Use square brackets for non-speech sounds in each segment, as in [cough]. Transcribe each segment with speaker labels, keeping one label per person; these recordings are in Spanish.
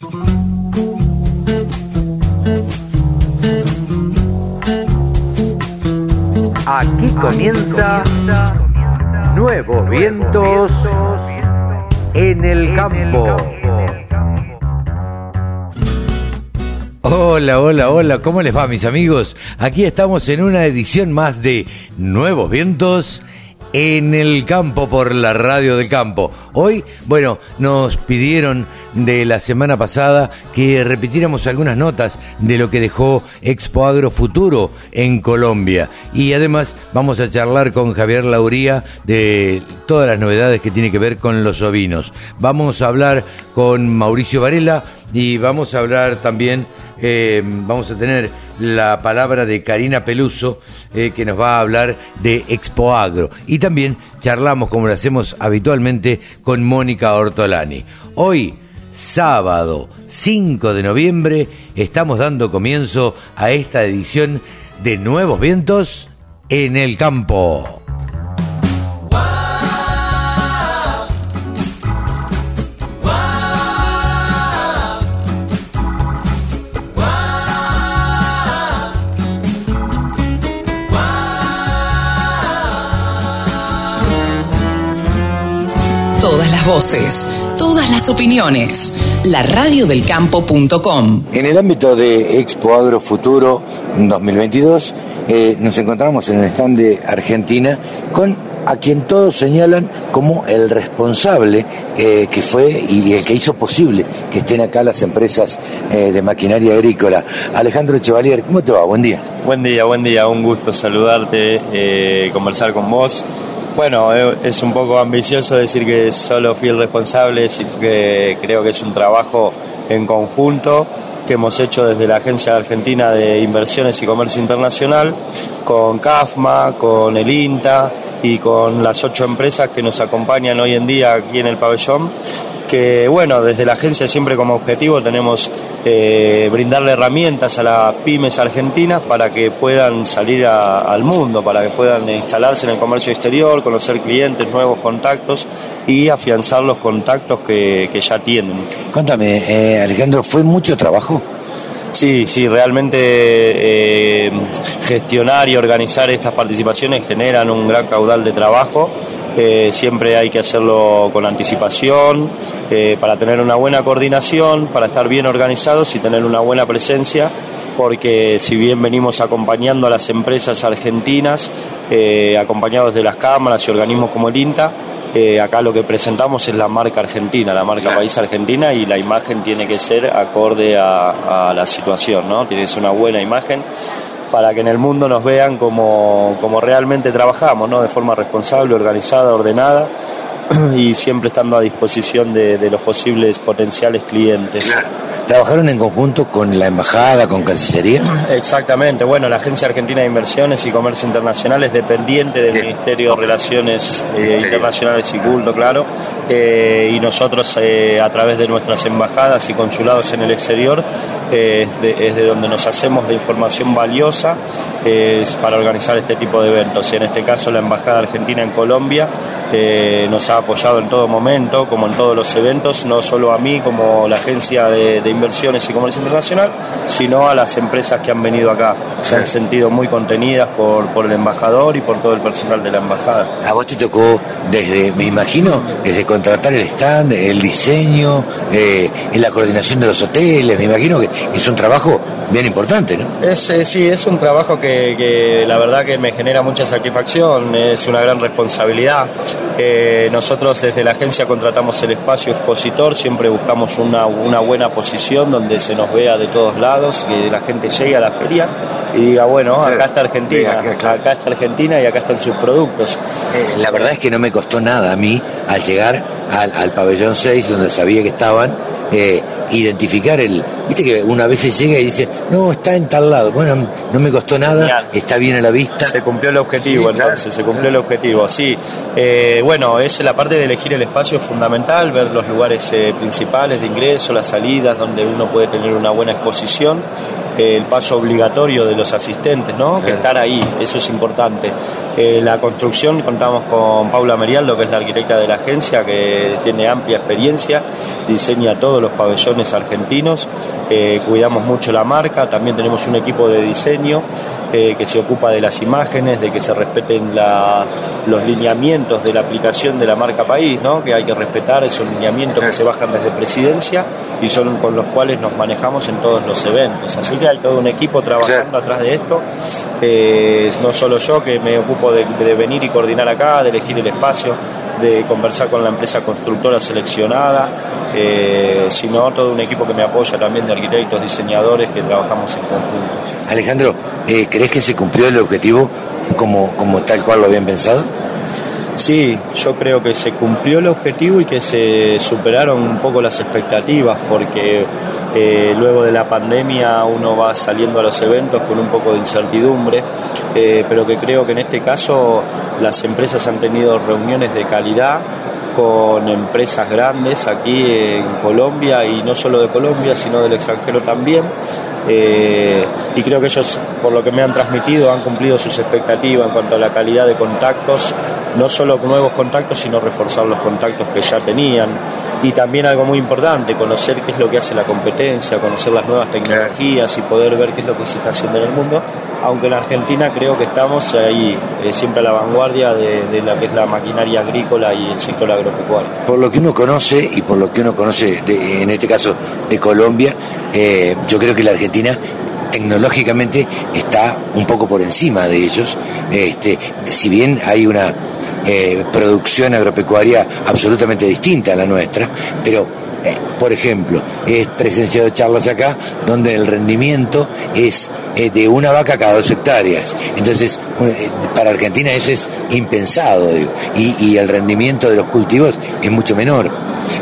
Speaker 1: Aquí comienza Nuevos Vientos en el Campo.
Speaker 2: Hola, hola, hola, ¿cómo les va mis amigos? Aquí estamos en una edición más de Nuevos Vientos en el campo por la radio del campo. Hoy, bueno, nos pidieron de la semana pasada que repitiéramos algunas notas de lo que dejó Expo Agro Futuro en Colombia. Y además vamos a charlar con Javier Lauría de todas las novedades que tiene que ver con los ovinos. Vamos a hablar con Mauricio Varela y vamos a hablar también, eh, vamos a tener la palabra de Karina Peluso, eh, que nos va a hablar de Expo Agro. Y también charlamos, como lo hacemos habitualmente, con Mónica Ortolani. Hoy, sábado 5 de noviembre, estamos dando comienzo a esta edición de Nuevos Vientos en el Campo.
Speaker 3: Voces, todas las opiniones. La radiodelcampo.com.
Speaker 2: En el ámbito de Expo Agro Futuro 2022, eh, nos encontramos en el stand de Argentina con a quien todos señalan como el responsable eh, que fue y el que hizo posible que estén acá las empresas eh, de maquinaria agrícola. Alejandro Chevalier, ¿cómo te va? Buen día.
Speaker 4: Buen día, buen día, un gusto saludarte, eh, conversar con vos. Bueno, eh, es un poco ambicioso decir que solo fui el responsable, sino que creo que es un trabajo en conjunto que hemos hecho desde la Agencia Argentina de Inversiones y Comercio Internacional, con CAFMA, con el INTA y con las ocho empresas que nos acompañan hoy en día aquí en el pabellón que bueno, desde la agencia siempre como objetivo tenemos eh, brindarle herramientas a las pymes argentinas para que puedan salir al mundo, para que puedan instalarse en el comercio exterior, conocer clientes, nuevos contactos y afianzar los contactos que, que ya tienen.
Speaker 2: Cuéntame, eh, Alejandro, ¿fue mucho trabajo?
Speaker 4: Sí, sí, realmente eh, gestionar y organizar estas participaciones generan un gran caudal de trabajo. Eh, siempre hay que hacerlo con anticipación, eh, para tener una buena coordinación, para estar bien organizados y tener una buena presencia, porque si bien venimos acompañando a las empresas argentinas, acompañados de las cámaras y organismos como el INTA, eh, acá lo que presentamos es la marca argentina, la marca país argentina y la imagen tiene que ser acorde a, a la situación, ¿no? Tiene que ser una buena imagen para que en el mundo nos vean como, como realmente trabajamos, ¿no? De forma responsable, organizada, ordenada [clears throat] y siempre estando a disposición de, de los posibles potenciales clientes.
Speaker 2: ¿Trabajaron en conjunto con la embajada, con Cancillería?
Speaker 4: Exactamente, bueno, la Agencia Argentina de Inversiones y Comercio Internacional es dependiente del
Speaker 2: Bien.
Speaker 4: Ministerio de Relaciones eh. Internacionales y Culto, claro, eh, y nosotros eh, a través de nuestras embajadas y consulados en el exterior es, de, es de donde nos hacemos de información valiosa para organizar este tipo de eventos. Y en este caso la Embajada Argentina en Colombia nos ha apoyado en todo momento, como en todos los eventos, no solo a mí como la Agencia de, de Inversiones y Comercio Internacional, sino a las empresas que han venido acá. Se han sentido muy contenidas por, por el embajador y por todo el personal de la embajada.
Speaker 2: A vos te tocó desde, me imagino, desde contratar el stand, el diseño, eh, en la coordinación de los hoteles, me imagino que es un trabajo bien importante, ¿no?
Speaker 4: Es, eh, sí, es un trabajo que, que la verdad que me genera mucha satisfacción, es una gran responsabilidad. Eh, nosotros desde la agencia contratamos el espacio expositor, siempre buscamos una, una buena posición donde se nos vea de todos lados, que la gente llegue a la feria y diga, bueno,
Speaker 2: Claro.
Speaker 4: acá está Argentina,
Speaker 2: Acá, claro.
Speaker 4: acá está Argentina y acá están sus productos.
Speaker 2: Eh, la verdad es que no me costó nada a mí, al llegar al, al pabellón 6, donde sabía que estaban, eh, identificar el... Viste que una vez se llega y dice, no, está en tal lado. Bueno, no me costó nada,
Speaker 4: Genial.
Speaker 2: está bien a la vista.
Speaker 4: Se cumplió el objetivo,
Speaker 2: Sí, claro.
Speaker 4: entonces, se cumplió el objetivo, sí. Eh, bueno, es la parte de elegir el espacio es fundamental, ver los lugares eh, principales de ingreso, las salidas, donde uno puede tener una buena exposición. El paso obligatorio de los asistentes, ¿no? Que estar ahí, eso es importante. Eh, la construcción, contamos con Paula Merialdo, que es la arquitecta de la agencia, que tiene amplia experiencia, diseña todos los pabellones argentinos, eh, cuidamos mucho la marca, también tenemos un equipo de diseño eh, que se ocupa de las imágenes, de que se respeten los lineamientos de la aplicación de la marca país, ¿no? que hay que respetar esos lineamientos que se bajan desde presidencia y son con los cuales nos manejamos en todos los eventos. Así que hay todo un equipo trabajando atrás de esto, eh, no solo yo que me ocupo de, venir y coordinar acá, de elegir el espacio, de conversar con la empresa constructora seleccionada, eh, sino todo un equipo que me apoya también de arquitectos, diseñadores que trabajamos en conjunto.
Speaker 5: Alejandro, eh, ¿crees que se cumplió el objetivo como, como tal cual lo habían pensado?
Speaker 4: Sí, yo creo que se cumplió el objetivo y que se superaron un poco las expectativas porque eh, luego de la pandemia uno va saliendo a los eventos con un poco de incertidumbre, eh, pero que creo que en este caso las empresas han tenido reuniones de calidad con empresas grandes aquí en Colombia y no solo de Colombia, sino del extranjero también. Eh, y creo que ellos, por lo que me han transmitido, han cumplido sus expectativas en cuanto a la calidad de contactos, no solo nuevos contactos, sino reforzar los contactos que ya tenían. Y también algo muy importante, conocer qué es lo que hace la competencia, conocer las nuevas tecnologías y poder ver qué es lo que se está haciendo en el mundo. Aunque en Argentina creo que estamos ahí, eh, siempre a la vanguardia de, de la que es la maquinaria agrícola y el sector agropecuario
Speaker 5: por lo que uno conoce y por lo que uno conoce, en este caso de Colombia, eh, yo creo que la Argentina tecnológicamente está un poco por encima de ellos. Este, si bien hay una eh, producción agropecuaria absolutamente distinta a la nuestra, pero eh, por ejemplo, he presenciado charlas acá donde el rendimiento es eh, de una vaca cada dos hectáreas. Entonces, para Argentina eso es impensado, y, el rendimiento de los cultivos es mucho menor.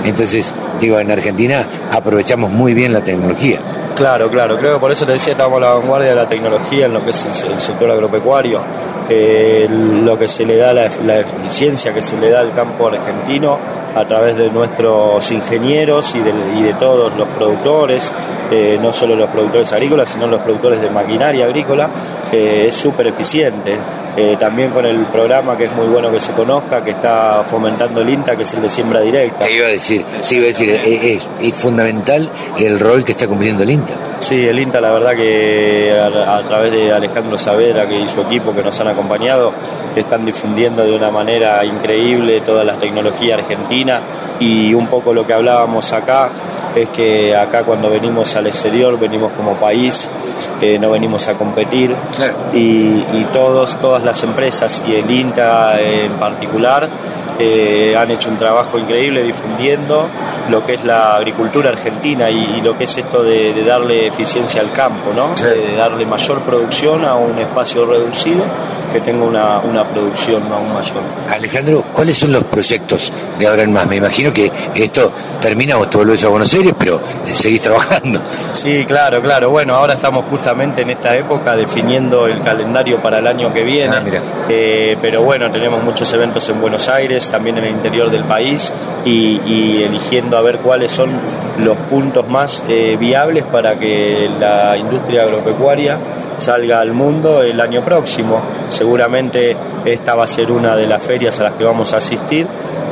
Speaker 5: Entonces, digo, en Argentina aprovechamos muy bien la tecnología.
Speaker 4: Claro, claro, creo que por eso te decía, estamos a la vanguardia de la tecnología en lo que es el, sector agropecuario, lo que se le da, la, la eficiencia que se le da al campo argentino a través de nuestros ingenieros y de, y de todos los productores, eh, no solo los productores agrícolas, sino los productores de maquinaria agrícola, es súper eficiente. Eh, también con el programa que es muy bueno que se conozca, que está fomentando el INTA, que es el de siembra directa.
Speaker 5: ¿Qué iba a decir? Sí, iba a decir, es, es, fundamental el rol que está cumpliendo el INTA.
Speaker 4: Sí, el INTA la verdad que a, través de Alejandro Savera que y su equipo que nos han acompañado están difundiendo de una manera increíble toda la tecnología argentina. Y un poco lo que hablábamos acá es que acá cuando venimos al exterior venimos como país, eh, no venimos a competir. Y, todos, todas las empresas y el INTA en particular eh, han hecho un trabajo increíble difundiendo lo que es la agricultura argentina y, lo que es esto de, darle eficiencia al campo, ¿no? de darle mayor producción a un espacio reducido que tenga una, una producción aún mayor.
Speaker 5: Alejandro, ¿cuáles son los proyectos de ahora en más? Me imagino que esto termina, vos te volvés a Buenos Aires, pero seguís trabajando.
Speaker 4: Sí, claro, claro. Bueno, ahora estamos justamente en esta época definiendo el calendario para el año que viene. Ah, eh, pero bueno, tenemos muchos eventos en Buenos Aires, también en el interior del país, y, eligiendo a ver cuáles son los puntos más eh, viables para que la industria agropecuaria salga al mundo el año próximo. Seguramente esta va a ser una de las ferias a las que vamos a asistir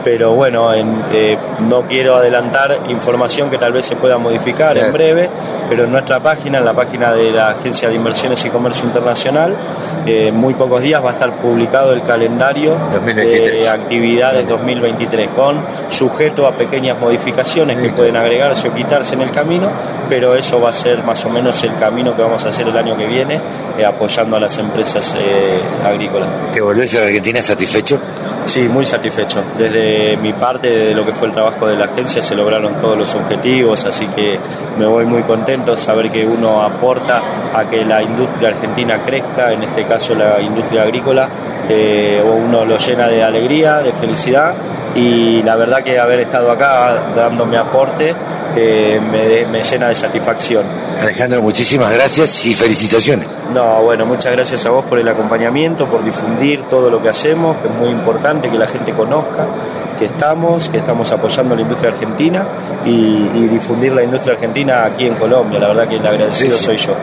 Speaker 4: pero bueno, eh, no quiero adelantar información que tal vez se pueda modificar en breve, pero en nuestra página, en la página de la Agencia de Inversiones y Comercio Internacional, eh, en muy pocos días va a estar publicado el calendario de actividades 2023, con sujeto a pequeñas modificaciones que pueden agregarse o quitarse en el camino, pero eso va a ser más o menos el camino que vamos a hacer el año que viene, eh, apoyando a las empresas agrícolas.
Speaker 5: ¿Te volvés a Argentina satisfecho?
Speaker 4: Sí, muy satisfecho. Desde mi parte, de lo que fue el trabajo de la agencia, se lograron todos los objetivos, así que me voy muy contento saber que uno aporta a que la industria argentina crezca, en este caso la industria agrícola, eh, uno lo llena de alegría, de felicidad y la verdad que haber estado acá dándome aporte eh, me, me llena de satisfacción.
Speaker 5: Alejandro, muchísimas gracias y felicitaciones.
Speaker 4: No, bueno, muchas gracias a vos por el acompañamiento, por difundir todo lo que hacemos, que es muy importante que la gente conozca que estamos, que estamos apoyando la industria argentina y, difundir la industria argentina aquí en Colombia. La verdad que el agradecido soy yo.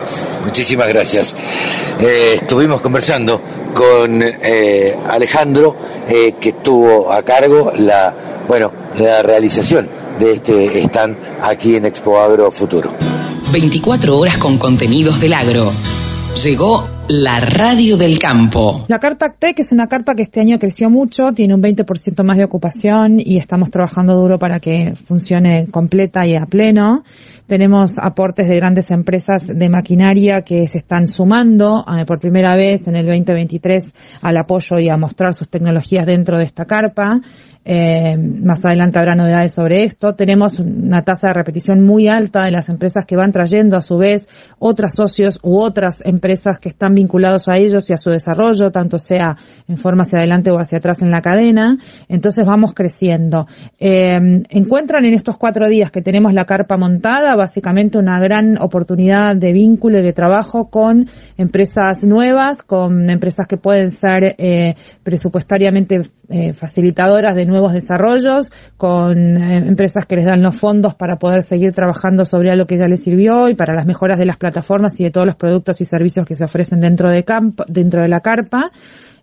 Speaker 2: Muchísimas gracias. Eh, estuvimos conversando con eh, Alejandro, eh, que estuvo a cargo la, bueno, la realización de este stand aquí en Expo Agro Futuro.
Speaker 3: 24 horas con contenidos del agro. Llegó la radio del campo.
Speaker 6: La carpa Tech es una carpa que este año creció mucho, tiene un 20% más de ocupación y estamos trabajando duro para que funcione completa y a pleno. Tenemos aportes de grandes empresas de maquinaria que se están sumando eh, por primera vez en el 2023 al apoyo y a mostrar sus tecnologías dentro de esta carpa. Eh, más adelante habrá novedades sobre esto. Tenemos una tasa de repetición muy alta de las empresas que van trayendo a su vez otras socios u otras empresas que están vinculados a ellos y a su desarrollo, tanto sea en forma hacia adelante o hacia atrás en la cadena. Entonces vamos creciendo. Eh, encuentran en estos cuatro días que tenemos la carpa montada básicamente una gran oportunidad de vínculo y de trabajo con empresas nuevas, con empresas que pueden ser eh, presupuestariamente eh, facilitadoras de nuevos desarrollos, con eh, empresas que les dan los fondos para poder seguir trabajando sobre algo que ya les sirvió y para las mejoras de las plataformas y de todos los productos y servicios que se ofrecen dentro de, campo, dentro de la carpa.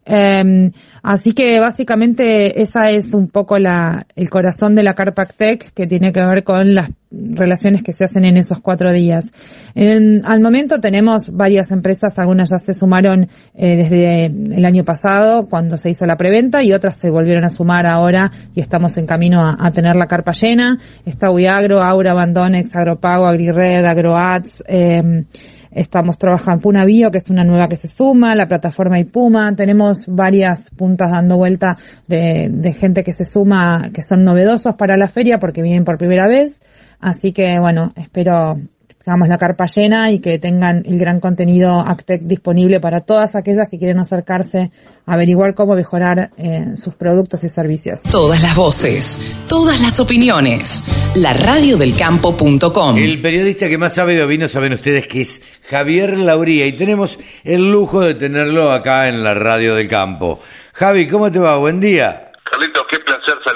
Speaker 6: Eh, así que básicamente esa es un poco la, el corazón de la Carpac Tech que tiene que ver con las relaciones que se hacen en esos cuatro días. En, al momento tenemos varias empresas, algunas ya se sumaron eh, desde el año pasado cuando se hizo la preventa y otras se volvieron a sumar ahora y estamos en camino a, tener la carpa llena. Está Uiagro, Aura, Abandonex, Agropago, AgriRed, AgroAds, eh, Estamos trabajando Puna Bio, que es una nueva que se suma, la plataforma Ipuma. Tenemos varias puntas dando vuelta de, de gente que se suma, que son novedosos para la feria porque vienen por primera vez. Así que bueno, espero hagamos la carpa llena y que tengan el gran contenido Actec disponible para todas aquellas que quieren acercarse a averiguar cómo mejorar eh, sus productos y servicios.
Speaker 3: Todas las voces, todas las opiniones. La radiodelcampo.com.
Speaker 2: El periodista que más sabe de ovino saben ustedes que es Javier Lauría y tenemos el lujo de tenerlo acá en la Radio del Campo. Javi, ¿cómo te va? Buen día.
Speaker 7: Carlitos,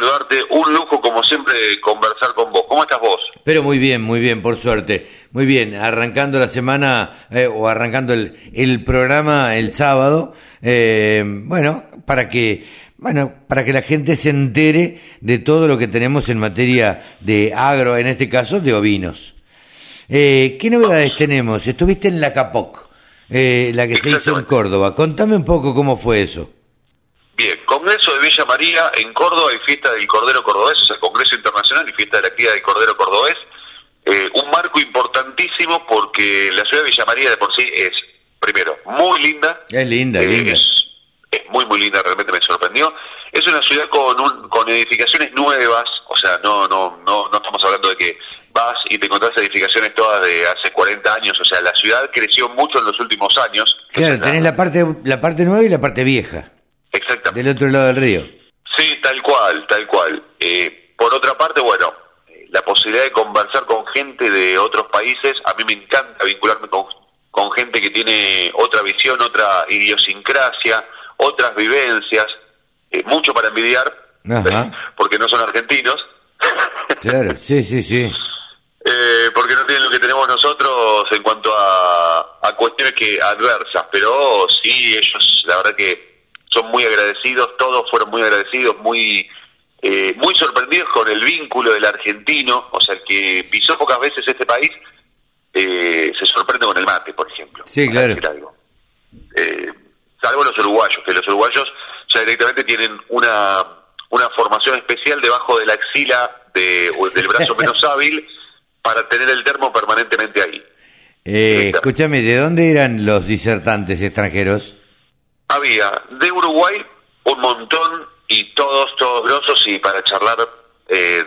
Speaker 7: saludarte. Un lujo, como siempre, conversar con vos. ¿Cómo estás vos?
Speaker 2: Pero muy bien, muy bien, por suerte. Muy bien, arrancando la semana eh, o arrancando el, el, programa el sábado, eh, bueno, para que, bueno, para que la gente se entere de todo lo que tenemos en materia de agro, en este caso de ovinos. Eh, ¿Qué novedades tenemos? Estuviste en la Capoc, eh, la que se hizo en Córdoba. Contame un poco cómo fue eso.
Speaker 7: Bien, Congreso de Villa María en Córdoba y fiesta del Cordero Cordobés, o sea, Congreso Internacional y fiesta de la cría del Cordero Cordobés eh, un marco importantísimo porque la ciudad de Villa María de por sí es, primero, muy linda.
Speaker 2: Es linda, eh, linda.
Speaker 7: Es, muy, muy linda, realmente me sorprendió. Es una ciudad con, un, con edificaciones nuevas, o sea, no, no, no, no estamos hablando de que vas y te encontrás edificaciones todas de hace 40 años, o sea, la ciudad creció mucho en los últimos años.
Speaker 2: Claro, tenés la parte, la parte nueva y la parte vieja.
Speaker 7: Exactamente.
Speaker 2: Del otro lado del río.
Speaker 7: Sí, tal cual, tal cual. Eh, por otra parte, bueno, la posibilidad de conversar con gente de otros países. A mí me encanta vincularme con, con gente que tiene otra visión, otra idiosincrasia, otras vivencias, eh, mucho para envidiar, porque no son argentinos.
Speaker 2: Claro, [laughs] sí, sí, sí.
Speaker 7: Eh, porque no tienen lo que tenemos nosotros en cuanto a, a cuestiones que adversas, pero sí, ellos la verdad que son muy agradecidos, todos fueron muy agradecidos, muy eh, muy sorprendidos con el vínculo del argentino, o sea, el que pisó pocas veces este país, eh, se sorprende con el mate, por ejemplo.
Speaker 2: Sí, claro.
Speaker 7: Eh, salvo los uruguayos, que los uruguayos ya directamente tienen una, una formación especial debajo de la axila de, del brazo menos [laughs] hábil para tener el termo permanentemente ahí.
Speaker 2: Eh, escúchame, ¿de dónde eran los disertantes extranjeros?
Speaker 7: Había de Uruguay un montón y todos, todos grosos y para charlar eh,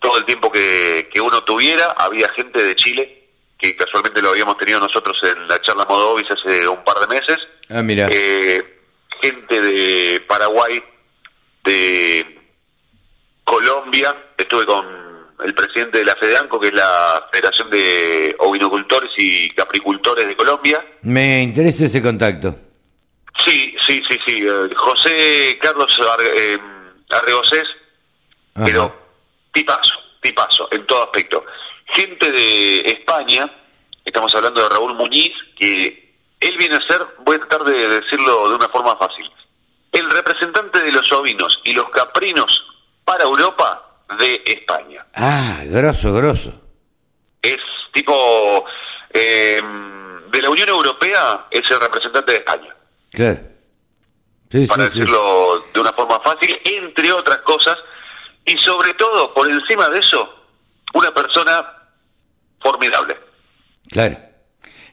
Speaker 7: todo el tiempo que, que uno tuviera. Había gente de Chile, que casualmente lo habíamos tenido nosotros en la charla Modovis hace un par de meses.
Speaker 2: Ah, mira.
Speaker 7: Eh, gente de Paraguay, de Colombia, estuve con el presidente de la FEDEANCO, que es la Federación de Ovinocultores y Capricultores de Colombia.
Speaker 2: Me interesa ese contacto.
Speaker 7: Sí, sí, sí, sí. Eh, José Carlos eh,
Speaker 2: Ajá.
Speaker 7: pero tipazo, tipazo, en todo aspecto. Gente de España, estamos hablando de Raúl Muñiz, que él viene a ser, voy a tratar de decirlo de una forma fácil, el representante de los ovinos y los caprinos para Europa de España.
Speaker 2: Ah, grosso, grosso.
Speaker 7: Es tipo, eh, de la Unión Europea es el representante de España.
Speaker 2: Claro. Sí,
Speaker 7: para
Speaker 2: sí, sí.
Speaker 7: decirlo de una forma fácil, entre otras cosas, y sobre todo, por encima de eso, una persona formidable.
Speaker 2: Claro.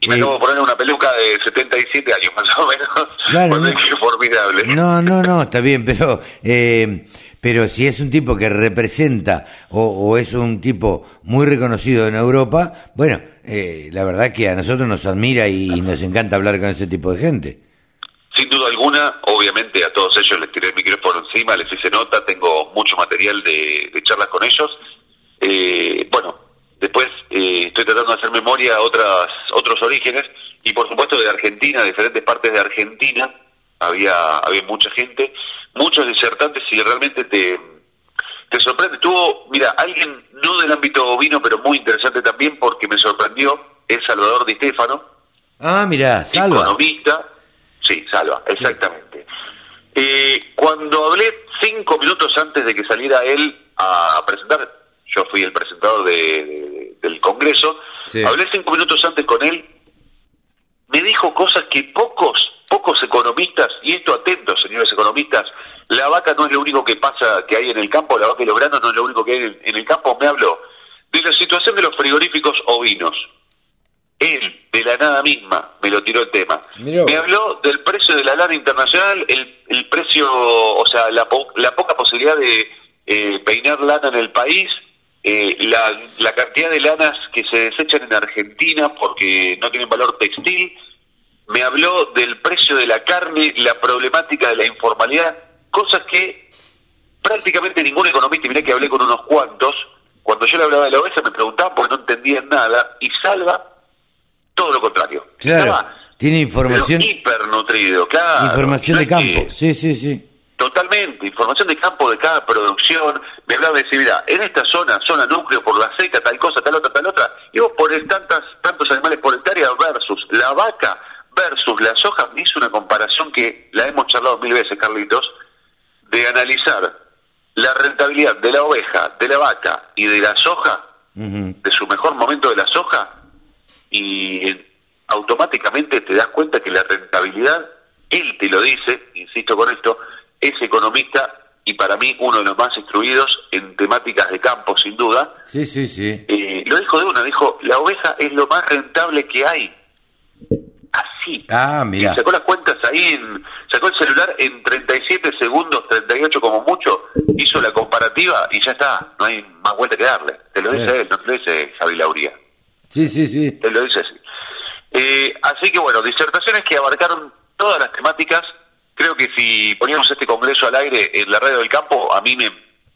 Speaker 7: Y me
Speaker 2: Eh,
Speaker 7: acabo de poner una peluca de 77 años, [laughs] más o menos.
Speaker 2: Claro,
Speaker 7: Cuando
Speaker 2: no.
Speaker 7: formidable.
Speaker 2: No, no, no, está bien, pero eh, pero si es un tipo que representa o, o es un tipo muy reconocido en Europa, bueno, eh, la verdad que a nosotros nos admira y nos encanta hablar con ese tipo de gente.
Speaker 7: Sin duda alguna, obviamente a todos ellos les tiré el micrófono encima, les hice nota, tengo mucho material de, de charlas con ellos. Eh, bueno, después eh, estoy tratando de hacer memoria a otras, otros orígenes y por supuesto de Argentina, diferentes partes de Argentina, había, había mucha gente, muchos disertantes y realmente te, te sorprende. Tuvo, mira, alguien no del ámbito ovino, pero muy interesante también porque me sorprendió, es Salvador Di Stefano,
Speaker 2: Ah, mira, salva.
Speaker 7: economista. Sí, Salva, exactamente. Eh, cuando hablé cinco minutos antes de que saliera él a presentar, yo fui el presentador de, de- del Congreso,
Speaker 2: Sí.
Speaker 7: hablé cinco minutos antes con él, me dijo cosas que pocos, pocos economistas, y esto atentos, señores economistas, la vaca no es lo único que pasa, que hay en el campo, la vaca y los granos no es lo único que hay en, en el campo, me habló de la situación de los frigoríficos ovinos. Él, de la nada misma, me lo tiró el tema. Me habló del precio de la lana internacional, el, el precio, o sea, la, po- la poca posibilidad de eh, peinar lana en el país, eh, la, la cantidad de lanas que se desechan en Argentina porque no tienen valor textil. Me habló del precio de la carne, la problemática de la informalidad, cosas que prácticamente ningún economista, y mirá que hablé con unos cuantos, cuando yo le hablaba de la oveja me preguntaban porque no entendían nada, y Salva, todo lo contrario.
Speaker 2: Claro,
Speaker 7: Estaba,
Speaker 2: tiene información
Speaker 7: hipernutrido, claro.
Speaker 2: información de campo. Sí, sí, sí.
Speaker 7: Totalmente, información de campo de cada producción. Me hablaba de decir, mira, en esta zona, zona núcleo por la seca, tal cosa, tal otra, tal otra, y vos pones tantas, tantos animales por hectárea versus la vaca versus la soja. Me hizo una comparación que la hemos charlado mil veces, Carlitos, de analizar la rentabilidad de la oveja, de la vaca y de la soja, de su mejor momento de la soja, y automáticamente te das cuenta que la rentabilidad, él te lo dice, insisto con esto, es economista y para mí uno de los más instruidos en temáticas de campo, sin duda.
Speaker 2: Sí, sí, sí.
Speaker 7: Eh, lo dijo de una, dijo, la oveja es lo más rentable que hay. Así.
Speaker 2: Ah,
Speaker 7: Y
Speaker 2: mira.
Speaker 7: sacó las cuentas ahí, en- sacó el celular en 37 segundos, 38 como mucho, hizo la comparativa y ya está, no hay más vuelta que darle. Te lo dice él, no te lo dice Javi Lauría.
Speaker 2: Sí, sí, sí.
Speaker 7: Él lo dice así. Eh, así que bueno, disertaciones que abarcaron todas las temáticas. Creo que si poníamos este congreso al aire en la radio del campo, a mí me,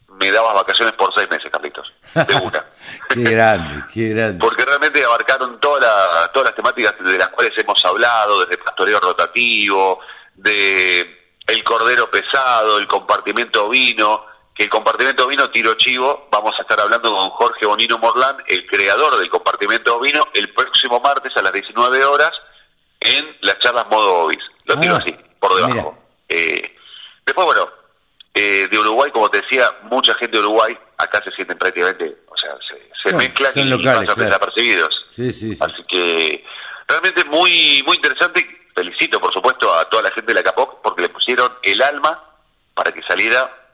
Speaker 7: me dabas vacaciones por seis meses, Carlitos. De una. [laughs]
Speaker 2: Qué grande, qué grande.
Speaker 7: Porque realmente abarcaron toda la- todas las temáticas de las cuales hemos hablado, desde pastoreo rotativo, de el cordero pesado, el compartimiento ovino, que el compartimento ovino tiro chivo, vamos a estar hablando con Jorge Bonino Morlán, el creador del compartimento ovino, el próximo martes a las 19 horas en las charlas modo Ovis. Lo tiro
Speaker 2: Ah,
Speaker 7: así, por debajo. Eh, después, bueno, eh, de Uruguay, como te decía, mucha gente de Uruguay acá se sienten prácticamente, o sea, se, se mezclan y
Speaker 2: locales,
Speaker 7: pasan
Speaker 2: claro.
Speaker 7: desapercibidos.
Speaker 2: Sí, sí, sí.
Speaker 7: Así que realmente muy muy interesante. Felicito, por supuesto, a toda la gente de la CAPOC porque le pusieron el alma para que saliera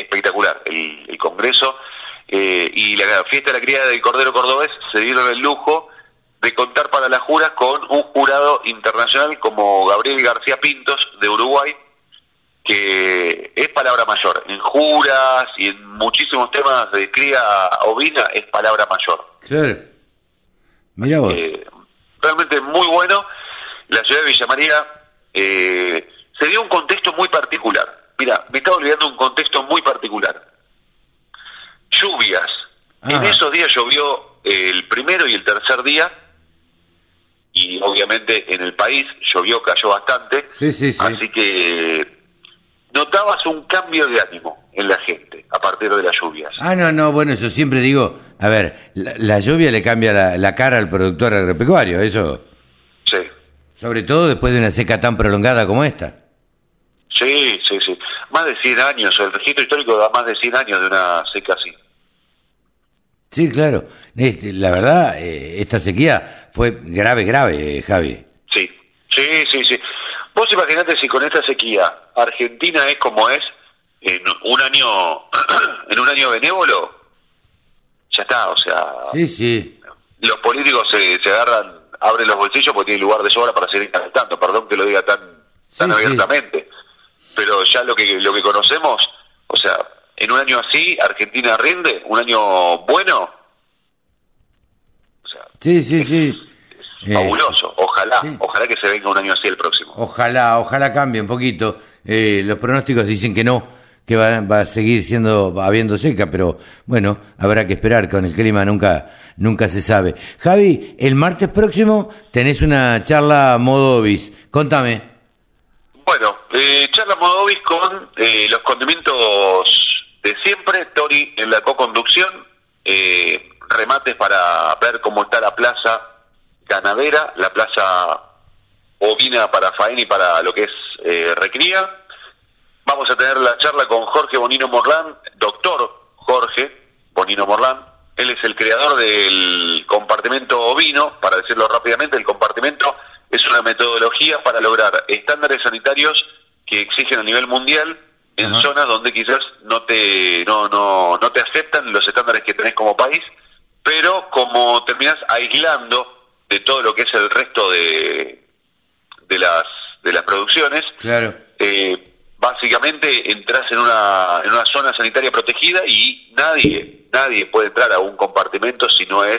Speaker 7: espectacular el, el Congreso. Eh, y la fiesta de la criada del Cordero Cordobés se dieron el lujo de contar para las juras con un jurado internacional como Gabriel García Pintos de Uruguay, que es palabra mayor. En juras y en muchísimos temas de cría ovina es palabra mayor.
Speaker 2: Claro. Mira vos.
Speaker 7: Eh, realmente muy bueno. La ciudad de Villa María eh, se dio un contexto muy particular. Mira, me estaba olvidando un contexto muy particular. Lluvias. En
Speaker 2: Ah.
Speaker 7: esos días llovió eh, el primero y el tercer día. Y obviamente en el país llovió, cayó bastante.
Speaker 2: Sí, sí, sí.
Speaker 7: Así que notabas un cambio de ánimo. en la gente a partir de las lluvias.
Speaker 2: Ah, no, no, bueno, yo siempre digo, a ver, la, la lluvia le cambia la, la cara al productor agropecuario, eso,
Speaker 7: Sí,
Speaker 2: sobre todo después de una seca tan prolongada como esta.
Speaker 7: sí, sí, sí. Más de 100 años, el registro histórico da más de 100 años de una seca así.
Speaker 2: Sí, claro. Este, la verdad, eh, esta sequía fue grave, grave, eh, Javi.
Speaker 7: Sí, sí, sí, sí. Vos imaginate si con esta sequía Argentina es como es en un año, [clears throat] en un año benévolo, ya está, o sea,
Speaker 2: Sí, sí.
Speaker 7: los políticos se, se agarran, abren los bolsillos porque tienen lugar de sobra para seguir calentando, perdón que lo diga tan, tan
Speaker 2: Sí, sí.
Speaker 7: Pero ya lo que, lo que conocemos, o sea, en un año así, Argentina rinde, un año bueno, o sea,
Speaker 2: Sí, sí, sí. Eh,
Speaker 7: fabuloso, ojalá,
Speaker 2: sí.
Speaker 7: ojalá que se venga un año así el próximo.
Speaker 2: Ojalá, ojalá cambie un poquito. Eh, los pronósticos dicen que no, que va, va a seguir siendo habiendo seca, pero bueno, habrá que esperar. Con el clima nunca, nunca se sabe. Javi, el martes próximo tenés una charla modo bis. Contame.
Speaker 7: Bueno, eh, charla Modovis con eh, los condimentos de siempre, Tori en la co-conducción, eh, remates para ver cómo está la plaza ganadera, la plaza ovina para faena y para lo que es eh, recría. Vamos a tener la charla con Jorge Bonino Morlán, doctor Jorge Bonino Morlán. Él es el creador del compartimento ovino, para decirlo rápidamente, el compartimento es una metodología para lograr estándares sanitarios que exigen a nivel mundial en zonas donde quizás no te no, no, no te aceptan los estándares que tenés como país, pero como terminás aislando de todo lo que es el resto de, de las de las producciones,
Speaker 2: Claro.
Speaker 7: eh, básicamente entras en una, en una zona sanitaria protegida y nadie, nadie puede entrar a un compartimento si no es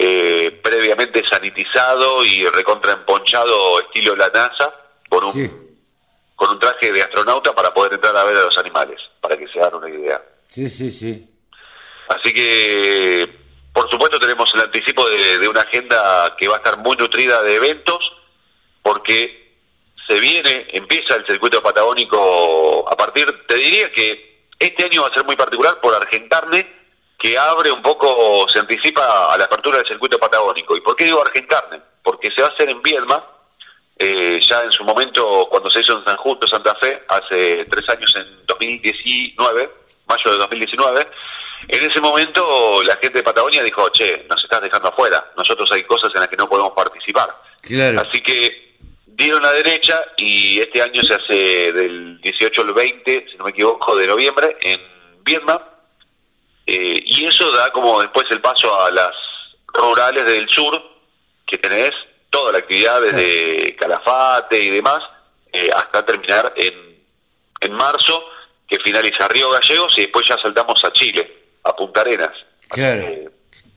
Speaker 7: eh, previamente sanitizado y recontraemponchado estilo la NASA con un,
Speaker 2: Sí,
Speaker 7: con un traje de astronauta para poder entrar a ver a los animales, para que se hagan una idea.
Speaker 2: sí, sí, sí.
Speaker 7: Así que, por supuesto, tenemos el anticipo de, de una agenda que va a estar muy nutrida de eventos, porque se viene, empieza el circuito patagónico a partir, te diría que este año va a ser muy particular por Argentarne, que abre un poco, se anticipa a la apertura del circuito patagónico. ¿Y por qué digo Argentarne? Porque se va a hacer en Viedma, eh, ya en su momento, cuando se hizo en San Justo, Santa Fe, hace tres años, en 2019, mayo de 2019, en ese momento la gente de Patagonia dijo, che, nos estás dejando afuera, nosotros hay cosas en las que no podemos participar.
Speaker 2: Claro.
Speaker 7: Así que dieron la derecha y este año se hace del 18 al 20, si no me equivoco, de noviembre en Vietnam. Eh, y eso da como después el paso a las rurales del sur, que tenés toda la actividad desde Calafate y demás, eh, hasta terminar en, en marzo, que finaliza Río Gallegos y después ya saltamos a Chile, a Punta Arenas.
Speaker 2: Claro.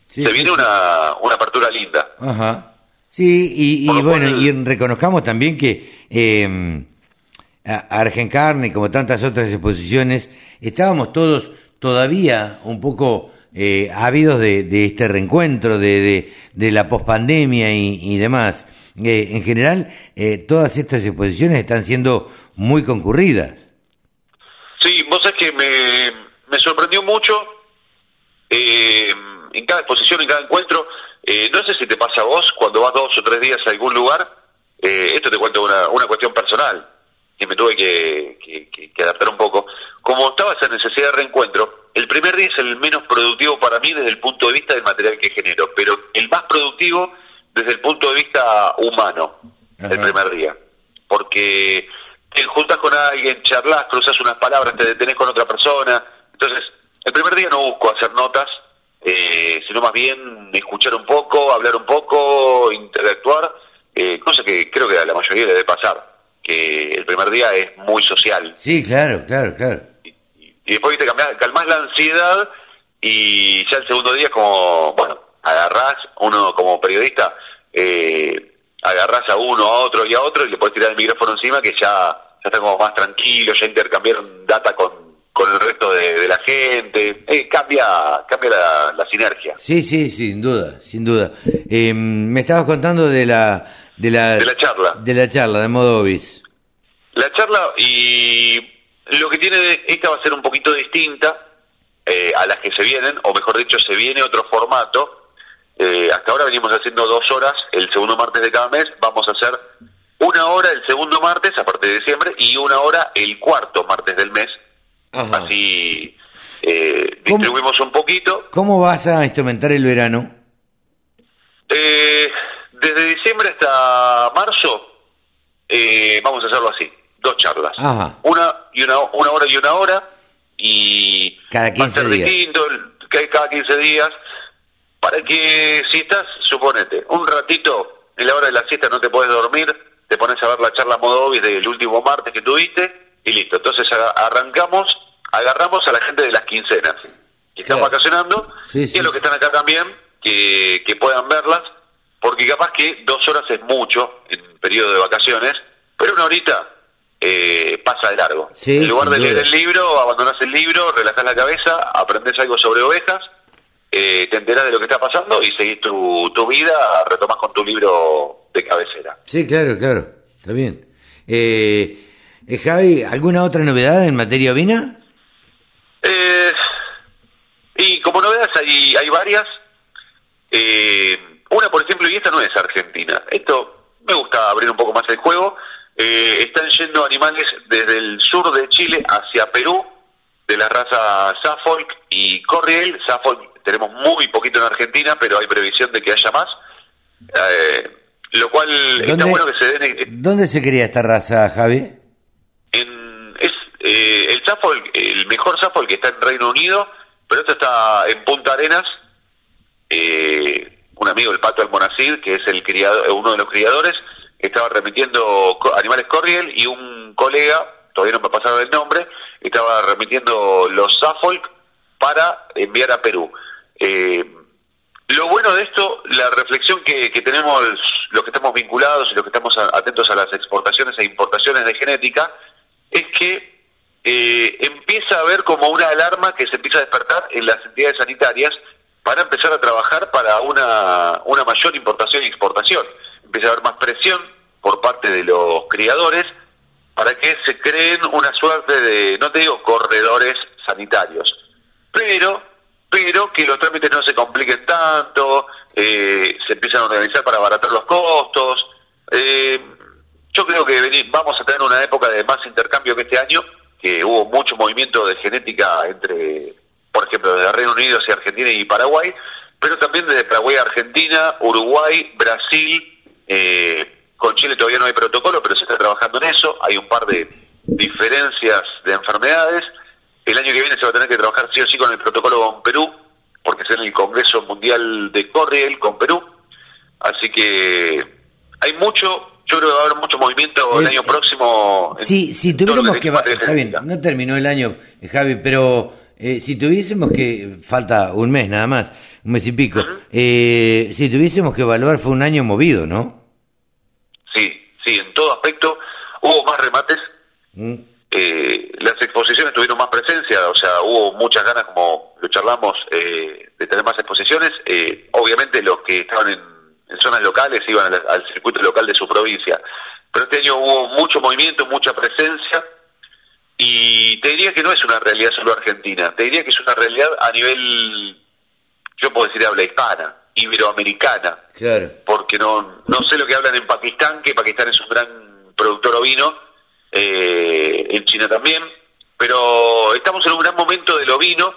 Speaker 2: Sí,
Speaker 7: se
Speaker 2: sí,
Speaker 7: viene
Speaker 2: sí.
Speaker 7: una, una apertura linda.
Speaker 2: Ajá. Sí, y, bueno,
Speaker 7: cual-
Speaker 2: y reconozcamos también que eh, a- Argencarne, como tantas otras exposiciones, estábamos todos todavía un poco eh, ávidos de, este reencuentro, de, de, la pospandemia y, demás. Eh, en general, eh, todas estas exposiciones están siendo muy concurridas.
Speaker 7: Sí, vos sabés que me, me sorprendió mucho eh, en cada exposición, en cada encuentro. no sé si te pasa a vos cuando vas dos o tres días a algún lugar. esto te cuento una, cuestión personal que me tuve que adaptar un poco. Como estaba esa necesidad de reencuentro, el primer día es el menos productivo para mí desde el punto de vista del material que genero, pero el más productivo desde el punto de vista humano, el primer día. Porque te juntas con alguien, charlas, cruzas unas palabras, te detenés con otra persona. Entonces, el primer día no busco hacer notas, eh, sino más bien escuchar un poco, hablar un poco, interactuar, eh, cosa que creo que a la mayoría le debe pasar, que el primer día es muy social.
Speaker 2: Sí, claro, claro, claro.
Speaker 7: Y después te calmás, calmás la ansiedad y ya el segundo día es como, bueno, agarrás, uno como periodista, eh, agarrás a uno, a otro y a otro y le puedes tirar el micrófono encima que ya, ya está como más tranquilo, ya intercambiaron data con, con el resto de, de la gente, eh, cambia, cambia la, la sinergia.
Speaker 2: Sí, sí, sin duda, sin duda. Eh, me estabas contando de la de la
Speaker 7: De la charla.
Speaker 2: de la charla de modo bis.
Speaker 7: La charla y lo que tiene, esta va a ser un poquito distinta eh, a las que se vienen, o mejor dicho, se viene otro formato. Eh, hasta ahora venimos haciendo dos horas el segundo martes de cada mes, vamos a hacer una hora el segundo martes, a partir de diciembre, y una hora el cuarto martes del mes.
Speaker 2: Ajá.
Speaker 7: Así eh, distribuimos un poquito.
Speaker 2: ¿Cómo vas a instrumentar el verano?
Speaker 7: Eh, desde diciembre hasta marzo eh, vamos a hacerlo así, dos charlas.
Speaker 2: Ajá.
Speaker 7: Una y una, una hora y una hora y
Speaker 2: Cada
Speaker 7: va a
Speaker 2: 15
Speaker 7: ser
Speaker 2: días.
Speaker 7: distinto, el- cada 15 días, para que si estás, suponete, un ratito en la hora de la siesta no te puedes dormir, te pones a ver la charla modo obis del último martes que tuviste y listo. Entonces arrancamos, agarramos a la gente de las quincenas que están
Speaker 2: Claro.
Speaker 7: vacacionando
Speaker 2: Sí,
Speaker 7: y
Speaker 2: sí,
Speaker 7: a los que están acá también que, que puedan verlas, porque capaz que dos horas es mucho en periodo de vacaciones, pero una horita eh, pasa de largo.
Speaker 2: Sí,
Speaker 7: en lugar de leer el libro, abandonás el libro, relajás la cabeza, aprendés algo sobre ovejas, eh, te enterás de lo que está pasando y seguís tu, tu vida, retomás con tu libro de cabecera.
Speaker 2: Sí, claro, claro. Está bien. Eh, eh, Javi, ¿alguna otra novedad en materia ovina?
Speaker 7: Eh, y como novedades hay, hay varias. Eh, una, por ejemplo, y esta no es Argentina. Esto me gusta abrir un poco más el juego. Eh, están animales desde el sur de Chile hacia Perú, de la raza Suffolk y Corriel. Suffolk tenemos muy poquito en Argentina, pero hay previsión de que haya más. Eh, lo cual está bueno que se den en-
Speaker 2: ¿Dónde se cría esta raza, Javi?
Speaker 7: en, es eh, el Suffolk, el mejor Suffolk que está en Reino Unido, pero esto está en Punta Arenas. Eh, un amigo, el Pato Almonacid, que es el criado, uno de los criadores, estaba remitiendo animales Corriel y un colega, todavía no me pasaron el nombre, estaba remitiendo los Suffolk para enviar a Perú. Eh, lo bueno de esto, la reflexión que, tenemos los que estamos vinculados y los que estamos atentos a las exportaciones e importaciones de genética, es que eh, empieza a haber como una alarma que se empieza a despertar en las entidades sanitarias para empezar a trabajar para una, una mayor importación y exportación. Empieza a haber más presión por parte de los criadores para que se creen una suerte de, no te digo corredores sanitarios, pero pero que los trámites no se compliquen tanto, eh, se empiezan a organizar para abaratar los costos. Eh, yo creo que vamos a tener una época de más intercambio que este año, que hubo mucho movimiento de genética entre, por ejemplo, de Reino Unido hacia Argentina y Paraguay, pero también desde Paraguay a Argentina, Uruguay, Brasil, eh, con Chile todavía no hay protocolo, pero se está trabajando en eso, hay un par de diferencias de enfermedades. El año que viene se va a tener que trabajar sí o sí con el protocolo con Perú, porque es en el Congreso Mundial de Corriel con Perú. Así que hay mucho, yo creo que va a haber mucho movimiento el
Speaker 2: Eh,
Speaker 7: año próximo.
Speaker 2: Sí, si tuviéramos
Speaker 7: que
Speaker 2: que... Está bien, no terminó el año, eh, Javi, pero eh, si tuviésemos que... Falta un mes nada más, un mes y pico. eh, si tuviésemos que evaluar, fue un año movido, ¿no?
Speaker 7: Sí, sí, en todo aspecto hubo más remates,
Speaker 2: Mm.
Speaker 7: eh, las exposiciones tuvieron más presencia, o sea, hubo muchas ganas, como lo charlamos, eh, de tener más exposiciones. Eh, obviamente los que estaban en, en zonas locales iban al, al circuito local de su provincia, pero este año hubo mucho movimiento, mucha presencia, y te diría que no es una realidad solo argentina, te diría que es una realidad a nivel, yo puedo decir habla hispana, iberoamericana,
Speaker 2: Claro.
Speaker 7: porque no, no sé lo que hablan en Pakistán, que Pakistán es un gran productor ovino, eh, en China también, pero estamos en un gran momento del ovino,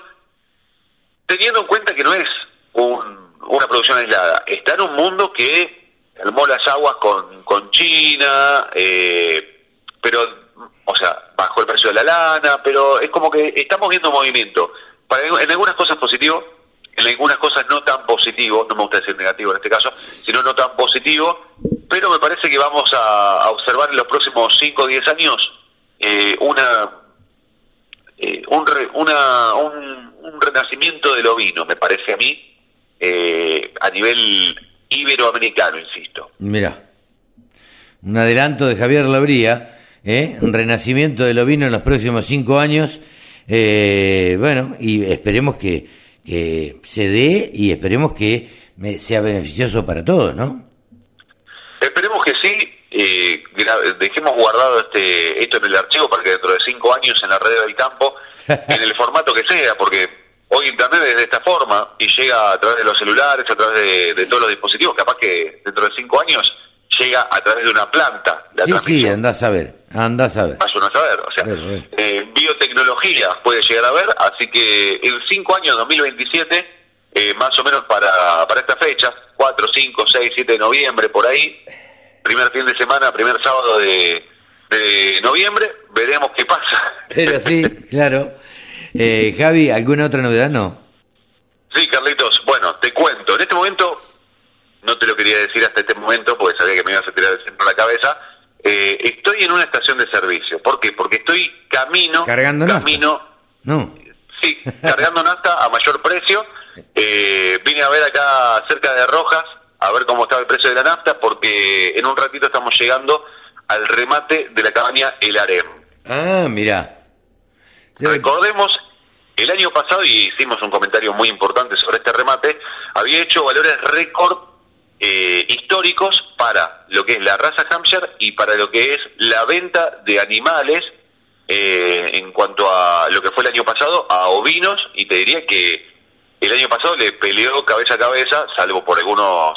Speaker 7: teniendo en cuenta que no es un- una producción aislada, está en un mundo que calmó las aguas con, con China, eh, pero, o sea, bajó el precio de la lana, pero es como que estamos viendo movimiento. Para, en algunas cosas positivo, en algunas cosas no tan positivo, no me gusta decir negativo en este caso, sino no tan positivo, pero me parece que vamos a, observar en los próximos 5 o 10 años eh, una, eh, un, una, un, un renacimiento del ovino, me parece a mí, eh, a nivel iberoamericano, insisto.
Speaker 2: Mira, un adelanto de Javier Labría, ¿eh? un renacimiento del ovino en los próximos cinco años. eh, bueno, y esperemos que, que se dé y esperemos que sea beneficioso para todos, ¿no?
Speaker 7: Esperemos que sí. eh, dejemos guardado este esto en el archivo para que dentro de cinco años en la red del campo, [laughs] en el formato que sea, porque hoy Internet es de esta forma y llega a través de los celulares, a través de, todos los dispositivos, capaz que dentro de cinco años llega a través de una planta.
Speaker 2: La sí, sí, andás a ver, andás a ver.
Speaker 7: Vas a saber, o sea, eh, biotecnología puede llegar a ver, así que en cinco años, 2027, eh, más o menos para, para esta fecha, 4, 5, 6, 7 de noviembre, por ahí, primer fin de semana, primer sábado de, de noviembre, veremos qué pasa. [laughs]
Speaker 2: Pero sí, claro. Eh, Javi, ¿alguna otra novedad? No.
Speaker 7: Sí, Carlitos, bueno, te cuento. En este momento, no te lo quería decir hasta este momento porque sabía que me ibas a tirar el centro a la cabeza. Eh, estoy en una estación de servicio. ¿Por qué? Porque estoy camino.
Speaker 2: ¿Cargando
Speaker 7: camino,
Speaker 2: No.
Speaker 7: Sí, cargando nafta a mayor precio. Eh, vine a ver acá cerca de Rojas a ver cómo estaba el precio de la nafta porque en un ratito estamos llegando al remate de la cabaña El Harem.
Speaker 2: Ah, mira.
Speaker 7: Recordemos, el año pasado, y hicimos un comentario muy importante sobre este remate, había hecho valores récord eh, históricos para lo que es la raza Hampshire y para lo que es la venta de animales eh, en cuanto a lo que fue el año pasado, a ovinos, y te diría que el año pasado le peleó cabeza a cabeza, salvo por algunos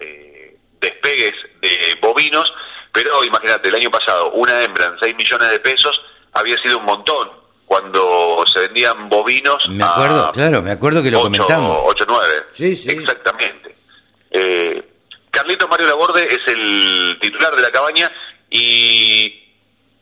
Speaker 7: eh, despegues de bovinos, pero imagínate, el año pasado una hembra en 6 millones de pesos había sido un montón cuando se vendían bovinos.
Speaker 2: Me acuerdo, claro, me acuerdo que lo comentamos.
Speaker 7: 8, 9.
Speaker 2: Sí, sí.
Speaker 7: Exactamente. Eh, Carlitos Mario Laborde es el titular de la cabaña y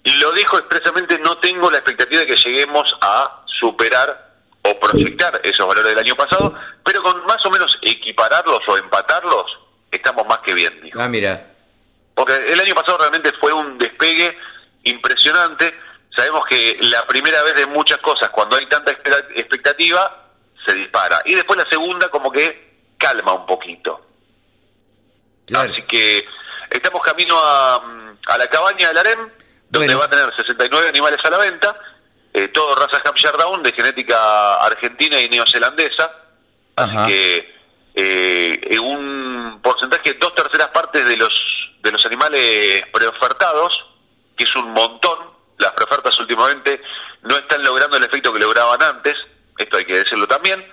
Speaker 7: lo dijo expresamente, no tengo la expectativa de que lleguemos a superar o proyectar esos valores del año pasado, pero con más o menos equipararlos o empatarlos, estamos más que bien.
Speaker 2: Ah, mira.
Speaker 7: Porque el año pasado realmente fue un despegue impresionante. Sabemos que la primera vez de muchas cosas, cuando hay tanta expectativa, se dispara. Y después la segunda como que calma un poquito. Así que estamos camino a, a la cabaña del Arem, donde va a tener 69 animales a la venta eh, todo raza Hampshire Down de genética argentina y neozelandesa. Así que eh, en un porcentaje, dos terceras partes de los de los animales preofertados, que es un montón, las preofertas últimamente no están logrando el efecto que lograban antes, esto hay que decirlo también,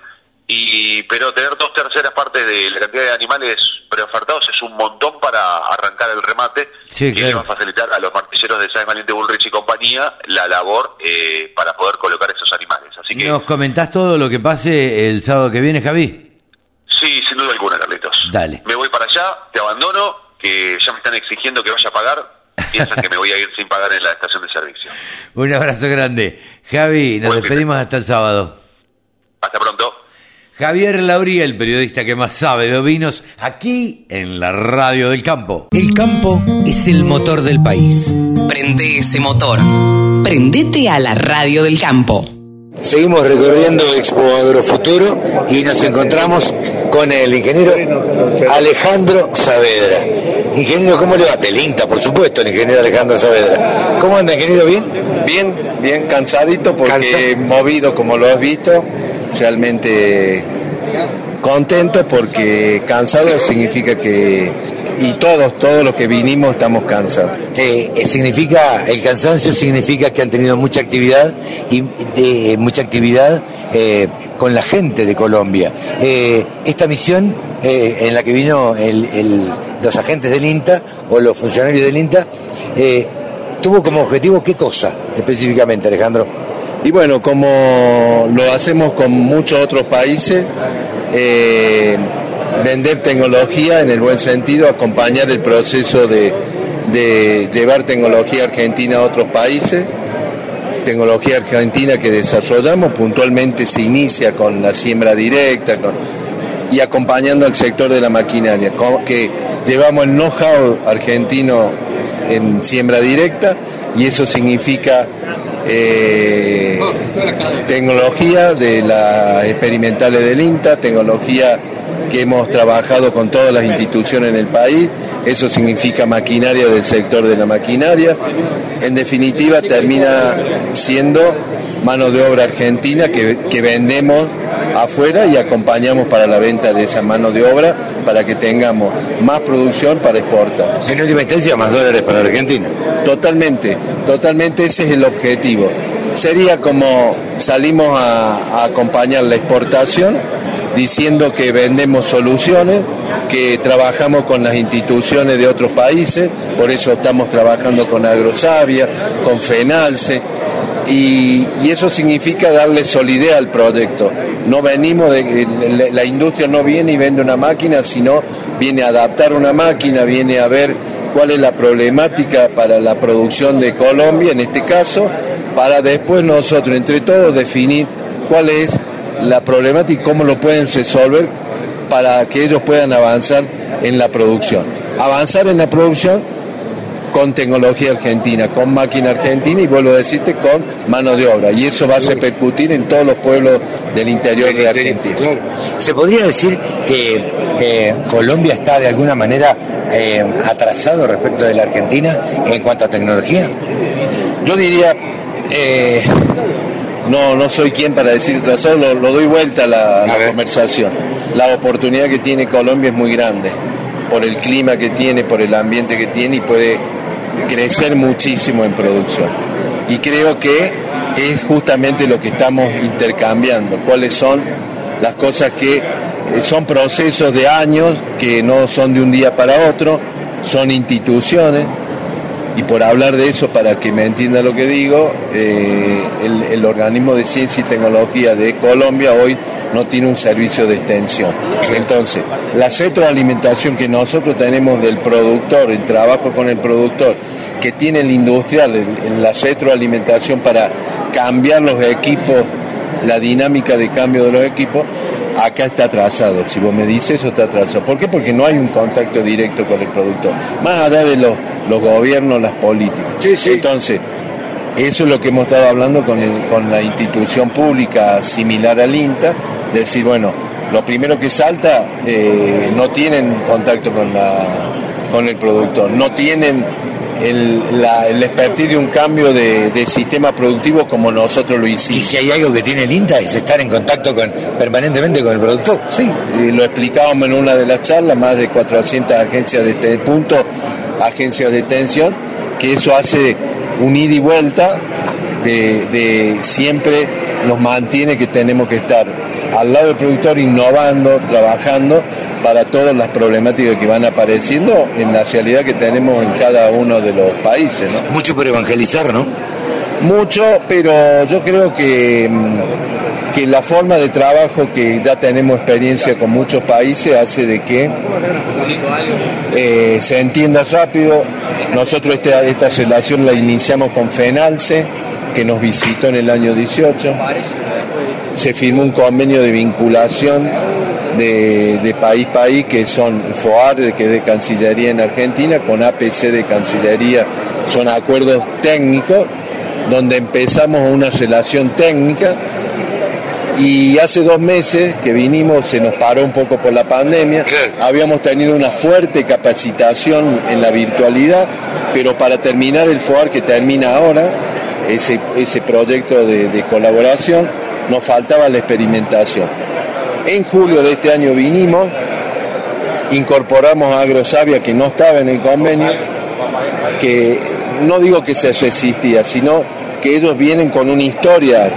Speaker 7: y pero tener dos terceras partes de la cantidad de animales preofertados es un montón para arrancar el remate y le va a facilitar a los martilleros de Sáenz Valiente Bullrich y compañía la labor eh, para poder colocar esos animales. Así que,
Speaker 2: ¿Nos comentás todo lo que pase el sábado que viene, Javi?
Speaker 7: Sí, sin duda alguna, Carlitos.
Speaker 2: Dale.
Speaker 7: Me voy para allá, te abandono, que ya me están exigiendo que vaya a pagar. Piensan que me voy a ir sin pagar en la estación de servicio. [laughs]
Speaker 2: Un abrazo grande. Javi, nos despedimos hasta el sábado.
Speaker 7: Hasta pronto.
Speaker 2: Javier Lauría, el periodista que más sabe de ovinos, aquí en la Radio del Campo.
Speaker 3: El campo es el motor del país. Prende ese motor. Prendete a la Radio del Campo.
Speaker 2: Seguimos recorriendo Expo Agrofuturo y nos encontramos con el ingeniero Alejandro Saavedra. Ingeniero, ¿cómo le va? Del INTA, por supuesto, el ingeniero Alejandro Saavedra. ¿Cómo anda, ingeniero? ¿Bien?
Speaker 8: Bien, bien, cansadito porque movido como lo has visto realmente contento porque cansado significa que y todos todos los que vinimos estamos cansados.
Speaker 2: Eh, eh, significa el cansancio significa que han tenido mucha actividad y de, mucha actividad eh, con la gente de Colombia. Esta misión en la que vino los agentes del INTA o los funcionarios del INTA tuvo como objetivo qué cosa específicamente Alejandro
Speaker 8: y bueno, como lo hacemos con muchos otros países, eh, vender tecnología en el buen sentido, acompañar el proceso de, llevar tecnología argentina a otros países. Tecnología argentina que desarrollamos puntualmente se inicia con la siembra directa y acompañando al sector de la maquinaria, que llevamos el know-how argentino en siembra directa y eso significa eh, tecnología de las experimentales del INTA, tecnología que hemos trabajado con todas las instituciones en el país, eso significa maquinaria del sector de la maquinaria, en definitiva termina siendo mano de obra argentina que, vendemos afuera y acompañamos para la venta de esa mano de obra para que tengamos más producción para exportar.
Speaker 2: En última instancia, más dólares para Argentina.
Speaker 8: Totalmente, totalmente ese es el objetivo. Sería como salimos a, a acompañar la exportación diciendo que vendemos soluciones, que trabajamos con las instituciones de otros países, por eso estamos trabajando con Agrosavia, con Fenalce, y, eso significa darle solidez al proyecto. No venimos de la industria no viene y vende una máquina, sino viene a adaptar una máquina, viene a ver cuál es la problemática para la producción de Colombia, en este caso, para después nosotros entre todos definir cuál es la problemática y cómo lo pueden resolver para que ellos puedan avanzar en la producción. Avanzar en la producción con tecnología argentina, con máquina argentina y vuelvo a decirte con mano de obra. Y eso va a repercutir en todos los pueblos del interior de Argentina.
Speaker 2: ¿Se podría decir que Colombia está de alguna manera eh, atrasado respecto de la Argentina en cuanto a tecnología?
Speaker 8: Yo diría, eh, no, no soy quien para decir atrasado, lo, doy vuelta a la, conversación. La oportunidad que tiene Colombia es muy grande, por el clima que tiene, por el ambiente que tiene y puede crecer muchísimo en producción. Y creo que es justamente lo que estamos intercambiando, cuáles son las cosas que eh, son procesos de años, que no son de un día para otro, son instituciones, y por hablar de eso, para que me entienda lo que digo, eh, el, organismo de ciencia y tecnología de Colombia hoy no tiene un servicio de extensión. Entonces, la retroalimentación que nosotros tenemos del productor, el trabajo con el productor, que tiene el industrial, en la retroalimentación para cambiar los equipos, la dinámica de cambio de los equipos, acá está atrasado. Si vos me dices eso está atrasado. ¿Por qué? Porque no hay un contacto directo con el productor. Más allá de los, los gobiernos, las políticas. Entonces, eso es lo que hemos estado hablando con, con la institución pública similar al INTA, decir, bueno, lo primero que salta, eh, no tienen contacto con, la, con el productor, no tienen el, la, el expertise de un cambio de, sistema productivo como nosotros lo hicimos.
Speaker 2: ¿Y si hay algo que tiene el INTA es estar en contacto con, permanentemente con el productor?
Speaker 8: Sí, lo explicábamos en una de las charlas, más de 400 agencias de punto, agencias de extensión, que eso hace un ida y vuelta de, de siempre nos mantiene que tenemos que estar al lado del productor innovando, trabajando para todas las problemáticas que van apareciendo en la realidad que tenemos en cada uno de los países. ¿no?
Speaker 2: Mucho por evangelizar, ¿no?
Speaker 8: Mucho, pero yo creo que, mm, que la forma de trabajo que ya tenemos experiencia con muchos países hace de que eh, se entienda rápido. Nosotros esta, esta relación la iniciamos con FENALCE, que nos visitó en el año 18. Se firmó un convenio de vinculación de, país a país, que son FOAR, que es de Cancillería en Argentina, con APC de Cancillería, son acuerdos técnicos, donde empezamos una relación técnica. Y hace dos meses que vinimos, se nos paró un poco por la pandemia, habíamos tenido una fuerte capacitación en la virtualidad, pero para terminar el FOAR que termina ahora, ese, ese proyecto de, de colaboración, nos faltaba la experimentación. En julio de este año vinimos, incorporamos a Agrosavia que no estaba en el convenio, que no digo que se resistía, sino que ellos vienen con una historia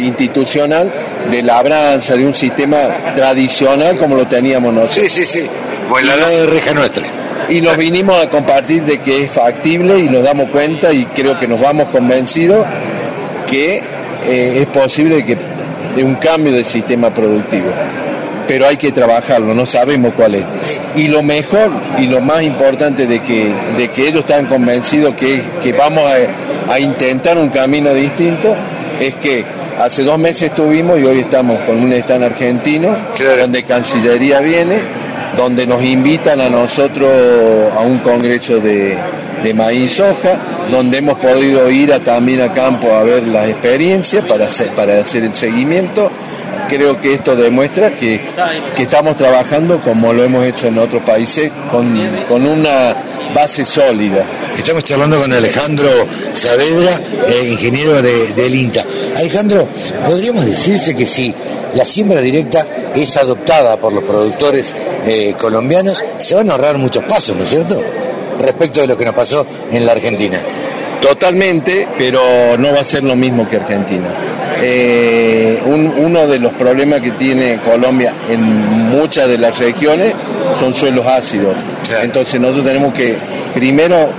Speaker 8: institucional de labranza, de un sistema tradicional como lo teníamos nosotros.
Speaker 2: Sí, sí, sí. Pues la de reja nuestra.
Speaker 8: Y nos vinimos a compartir de que es factible y nos damos cuenta y creo que nos vamos convencidos que eh, es posible que de un cambio del sistema productivo. Pero hay que trabajarlo, no sabemos cuál es. Y lo mejor y lo más importante de que, de que ellos están convencidos que, que vamos a, intentar un camino distinto es que hace dos meses estuvimos y hoy estamos con un stand argentino, donde Cancillería viene, donde nos invitan a nosotros a un congreso de, maíz soja, donde hemos podido ir a, también a campo a ver las experiencias para hacer, para hacer el seguimiento. Creo que esto demuestra que, estamos trabajando como lo hemos hecho en otros países, con, con una base sólida.
Speaker 5: Estamos charlando con Alejandro Saavedra, eh, ingeniero de, del INTA. Alejandro, ¿podríamos decirse que si la siembra directa es adoptada por los productores eh, colombianos, se van a ahorrar muchos pasos, ¿no es cierto? Respecto de lo que nos pasó en la Argentina.
Speaker 8: Totalmente, pero no va a ser lo mismo que Argentina. Eh, un- uno de los problemas que tiene Colombia en muchas de las regiones son suelos ácidos.
Speaker 5: Claro.
Speaker 8: Entonces nosotros tenemos que primero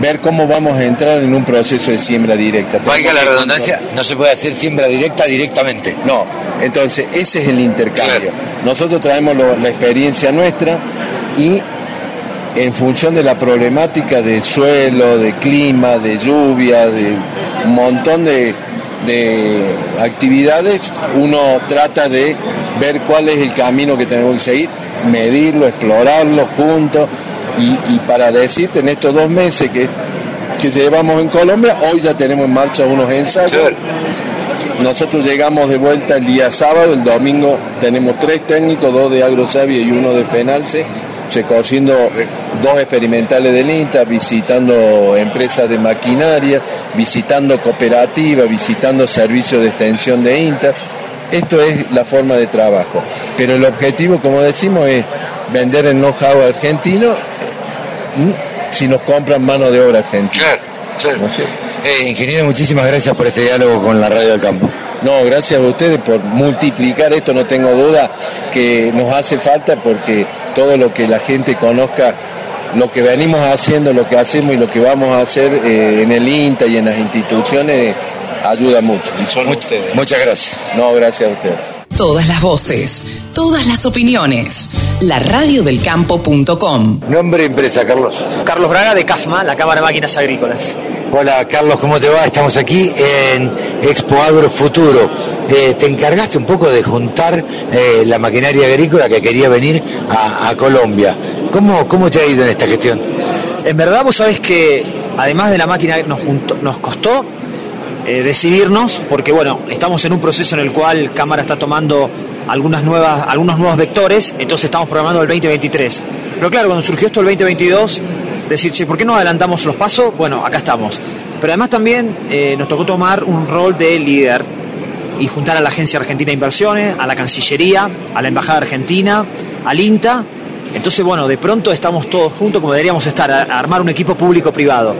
Speaker 8: ver cómo vamos a entrar en un proceso de siembra directa.
Speaker 5: Valga la redundancia, no se puede hacer siembra directa directamente.
Speaker 8: no, entonces ese es el intercambio. Nosotros traemos lo- la experiencia nuestra y en función de la problemática de suelo, de clima, de lluvia, de un montón de, de actividades, uno trata de ver cuál es el camino que tenemos que seguir, medirlo, explorarlo juntos. Y, y para decirte en estos dos meses que, que llevamos en Colombia, hoy ya tenemos en marcha unos ensayos. Nosotros llegamos de vuelta el día sábado, el domingo tenemos tres técnicos, dos de Agrosavia y uno de Fenalce, recorriendo dos experimentales del INTA, visitando empresas de maquinaria, visitando cooperativas, visitando servicios de extensión de INTA. Esto es la forma de trabajo. Pero el objetivo, como decimos, es vender el know-how argentino mm, si nos compran mano de obra argentina. ¿No es cierto?
Speaker 5: Eh, ingeniero, muchísimas gracias por este diálogo con la Radio del Campo.
Speaker 8: No, gracias a ustedes por multiplicar esto, no tengo duda que nos hace falta porque todo lo que la gente conozca, lo que venimos haciendo, lo que hacemos y lo que vamos a hacer eh, en el INTA y en las instituciones ayuda mucho. Y son
Speaker 5: Much-
Speaker 8: ustedes.
Speaker 5: muchas gracias.
Speaker 8: No, gracias a ustedes.
Speaker 3: Todas las voces, todas las opiniones. laradiodelcampo.com
Speaker 5: Nombre y empresa, Carlos.
Speaker 9: Carlos Braga de CAFMA, la Cámara de Máquinas Agrícolas.
Speaker 5: Hola Carlos, ¿cómo te va? Estamos aquí en Expo Agro Futuro. Eh, te encargaste un poco de juntar eh, la maquinaria agrícola que quería venir a, Colombia. ¿Cómo, ¿Cómo te ha ido en esta gestión?
Speaker 9: En verdad, vos sabés que además de la máquina nos, juntó- nos costó eh, decidirnos, porque bueno, estamos en un proceso en el cual Cámara está tomando algunas nuevas, algunos nuevos vectores, entonces estamos programando el 2023. Pero claro, cuando surgió esto el 2022, decir, che, ¿por qué no adelantamos los pasos? Bueno, acá estamos. Pero además también eh, nos tocó tomar un rol de líder y juntar a la Agencia Argentina de Inversiones, a la Cancillería, a la Embajada Argentina, al INTA. Entonces, bueno, de pronto estamos todos juntos como deberíamos estar, a, a armar un equipo público-privado.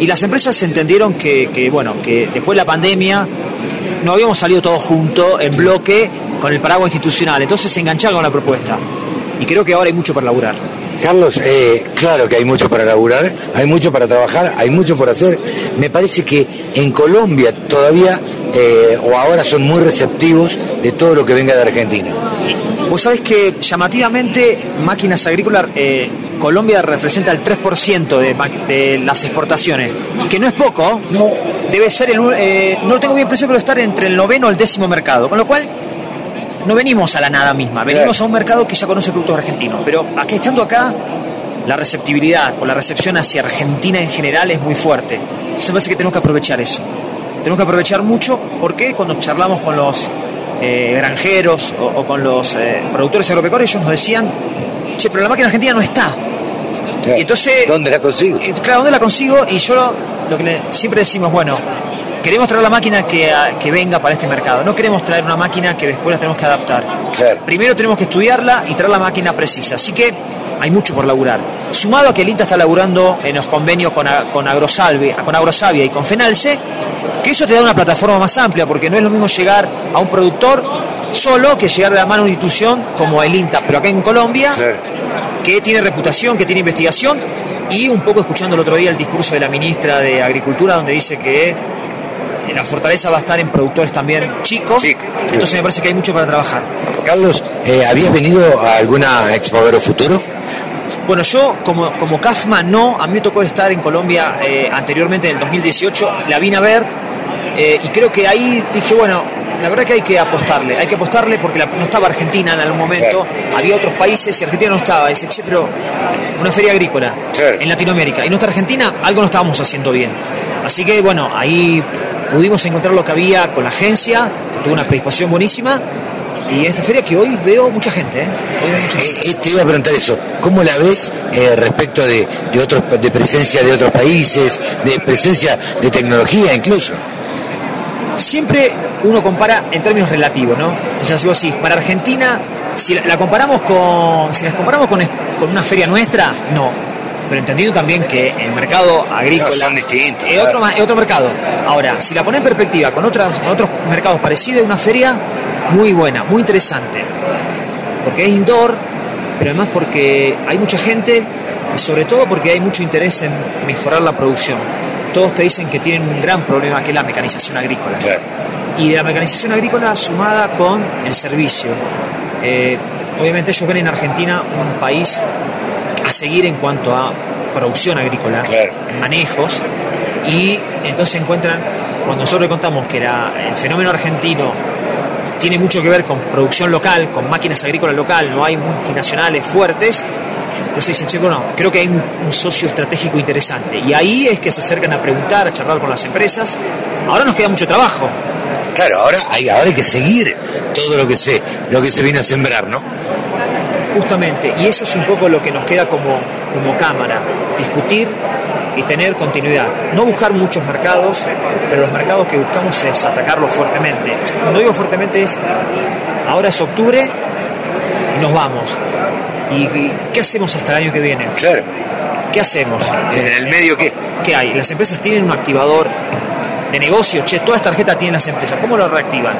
Speaker 9: Y las empresas entendieron que, bueno, que después de la pandemia no habíamos salido todos juntos, en bloque, con el paraguas institucional. Entonces se engancharon con la propuesta. Y creo que ahora hay mucho para laburar.
Speaker 5: Carlos, eh, claro que hay mucho para laburar, hay mucho para trabajar, hay mucho por hacer. Me parece que en Colombia todavía eh, o ahora son muy receptivos de todo lo que venga de Argentina.
Speaker 9: Vos sabés que llamativamente Máquinas Agrícolas, eh, Colombia representa el 3% de, de las exportaciones, que no es poco,
Speaker 5: No.
Speaker 9: debe ser el, eh, no lo tengo bien presente, pero estar entre el noveno y el décimo mercado, con lo cual no venimos a la nada misma, venimos a un mercado que ya conoce productos argentinos, pero aquí estando acá, la receptibilidad o la recepción hacia Argentina en general es muy fuerte. Entonces me parece que tenemos que aprovechar eso. Tenemos que aprovechar mucho porque cuando charlamos con los eh, granjeros o, o con los eh, productores agropecuarios, ellos nos decían, che, pero la máquina argentina no está. Y entonces,
Speaker 5: ¿Dónde la consigo?
Speaker 9: eh, Claro, ¿dónde la consigo? Y yo lo, lo que le- siempre decimos, bueno, queremos traer la máquina que, a- que venga para este mercado. No queremos traer una máquina que después la tenemos que adaptar.
Speaker 5: Claro.
Speaker 9: Primero tenemos que estudiarla y traer la máquina precisa. Así que hay mucho por laburar. Sumado a que el INTA está laburando en los convenios con, a- con, Agrosalve, con Agrosavia y con Fenalce, que eso te da una plataforma más amplia, porque no es lo mismo llegar a un productor solo que llegar de la mano a una institución como el INTA, pero acá en Colombia, que tiene reputación, que tiene investigación, y un poco escuchando el otro día el discurso de la ministra de Agricultura, donde dice que la fortaleza va a estar en productores también chicos,
Speaker 5: Chicos,
Speaker 9: entonces me parece que hay mucho para trabajar.
Speaker 5: Carlos, eh, ¿habías venido a alguna Expo Agro Futuro?
Speaker 9: Bueno, yo como, como CAFMA no, a mí me tocó estar en Colombia eh, anteriormente en el 2018, la vine a ver eh, y creo que ahí dije, bueno, la verdad que hay que apostarle, hay que apostarle porque la- no estaba Argentina en algún momento, había otros países y Argentina no estaba, dice, che, pero una feria agrícola en Latinoamérica. Y no está Argentina, algo no estábamos haciendo bien. Así que bueno, ahí pudimos encontrar lo que había con la agencia, que tuvo una predisposición buenísima Y esta feria que hoy veo mucha gente, ¿eh? Veo mucha gente.
Speaker 5: Eh, eh, te iba a preguntar eso, ¿cómo la ves eh, respecto de, de otros de presencia de otros países, de presencia de tecnología incluso?
Speaker 9: Siempre uno compara en términos relativos, ¿no? O sea, si vos decís, para Argentina, si la, la comparamos con. Si las comparamos con, con una feria nuestra, no. Pero entendiendo también que el mercado agrícola
Speaker 5: No, son distintos,
Speaker 9: es, otro, es otro mercado. Ahora, si la pones en perspectiva con, otras, con otros mercados parecidos, una feria muy buena, muy interesante. Porque es indoor, pero además porque hay mucha gente y sobre todo porque hay mucho interés en mejorar la producción. Todos te dicen que tienen un gran problema que es la mecanización agrícola y de la mecanización agrícola sumada con el servicio. Eh, obviamente ellos ven en Argentina un país a seguir en cuanto a producción agrícola, en manejos, y entonces encuentran, cuando nosotros le contamos que la- el fenómeno argentino tiene mucho que ver con producción local, con máquinas agrícolas local, no hay multinacionales fuertes, entonces dicen, che, bueno, creo que hay un, un socio estratégico interesante. Y ahí es que se acercan a preguntar, a charlar con las empresas. Ahora nos queda mucho trabajo,
Speaker 5: Claro, ahora hay, ahora hay que seguir todo lo que se, lo que se vino a sembrar, ¿no?
Speaker 9: Justamente, y eso es un poco lo que nos queda como, como cámara, discutir y tener continuidad. No buscar muchos mercados, pero los mercados que buscamos es atacarlos fuertemente. Cuando digo fuertemente es, ahora es octubre y nos vamos. ¿Y, y qué hacemos hasta el año que viene?
Speaker 5: Claro.
Speaker 9: ¿Qué hacemos?
Speaker 5: ¿En el medio qué?
Speaker 9: ¿Qué hay? Las empresas tienen un activador de negocio, che, todas las tarjetas tienen las empresas, ¿cómo lo reactivan?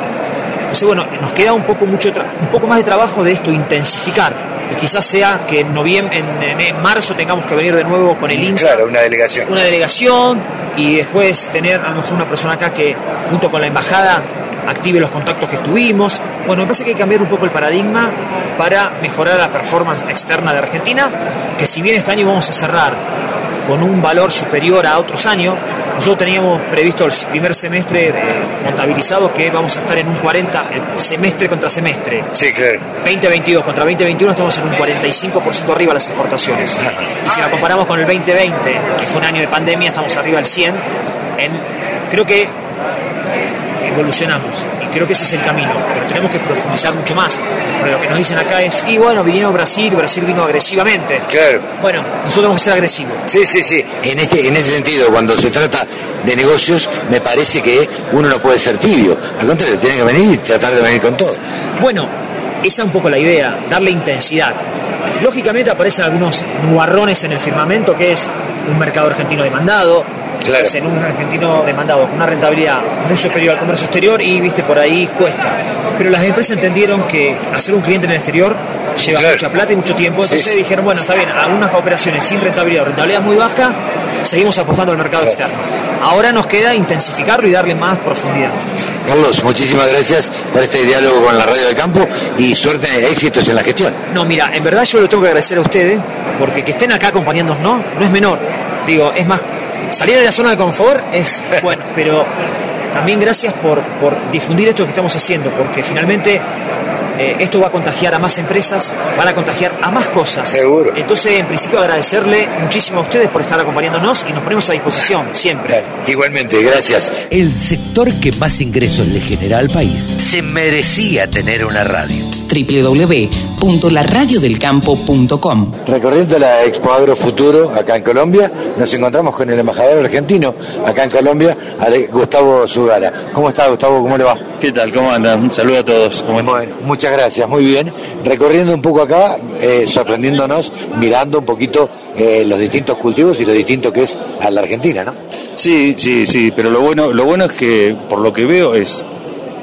Speaker 9: Entonces, bueno, nos queda un poco, mucho un poco más de trabajo de esto, intensificar. Y quizás sea que en noviembre, en, marzo tengamos que venir de nuevo con el INTA,
Speaker 5: Claro, una delegación.
Speaker 9: una delegación y después tener a lo mejor una persona acá que junto con la embajada active los contactos que estuvimos. Bueno, me parece que hay que cambiar un poco el paradigma para mejorar la performance externa de Argentina, que si bien este año vamos a cerrar con un valor superior a otros años, nosotros teníamos previsto el primer semestre eh, contabilizado que vamos a estar en un 40, eh, semestre contra semestre.
Speaker 5: Sí, claro.
Speaker 9: 2022 contra 2021 estamos en un 45% arriba las exportaciones. Y si la comparamos con el 2020, que fue un año de pandemia, estamos arriba del 100. En, creo que evolucionamos creo que ese es el camino, pero tenemos que profundizar mucho más. Pero lo que nos dicen acá es, y bueno, vinieron Brasil, Brasil vino agresivamente.
Speaker 5: Claro.
Speaker 9: Bueno, nosotros tenemos que ser agresivos.
Speaker 5: Sí, sí, sí. En este, en ese sentido, cuando se trata de negocios, me parece que uno no puede ser tibio. Al contrario, tiene que venir y tratar de venir con todo.
Speaker 9: Bueno, esa es un poco la idea, darle intensidad. Lógicamente aparecen algunos nubarrones en el firmamento, que es un mercado argentino demandado,
Speaker 5: Claro.
Speaker 9: Entonces, en un argentino demandado con una rentabilidad muy superior al comercio exterior y, viste, por ahí cuesta. Pero las empresas entendieron que hacer un cliente en el exterior lleva
Speaker 5: Claro.
Speaker 9: mucha plata y mucho tiempo, entonces
Speaker 5: sí.
Speaker 9: dijeron, bueno, está bien, algunas operaciones sin rentabilidad o rentabilidad muy baja, seguimos apostando al mercado externo. Ahora nos queda intensificarlo y darle más profundidad.
Speaker 5: Carlos, muchísimas gracias por este diálogo con la Radio del Campo y suerte, éxitos en la gestión.
Speaker 9: No, mira, en verdad yo lo tengo que agradecer a ustedes, porque que estén acá acompañándonos no, no es menor. Digo, es más, salir de la zona de confort es bueno, pero también gracias por, por difundir esto que estamos haciendo, porque finalmente eh, esto va a contagiar a más empresas, van a contagiar a más cosas.
Speaker 5: Seguro.
Speaker 9: Entonces, en principio, agradecerle muchísimo a ustedes por estar acompañándonos y nos ponemos a disposición siempre.
Speaker 5: Igualmente, gracias. El sector que más ingresos le genera al país se merecía tener una radio.
Speaker 3: www.laradiodelcampo.com
Speaker 5: Recorriendo la Expo Agro Futuro acá en Colombia, nos encontramos con el embajador argentino acá en Colombia, Gustavo Zugara. ¿Cómo está Gustavo? ¿Cómo le va?
Speaker 10: ¿Qué tal? ¿Cómo andan? Un saludo a todos. ¿Cómo?
Speaker 5: Bueno, muchas gracias, muy bien. Recorriendo un poco acá, eh, sorprendiéndonos, mirando un poquito eh, los distintos cultivos y lo distinto que es a la Argentina, ¿no?
Speaker 10: Sí, sí, sí, pero lo bueno, lo bueno es que, por lo que veo, es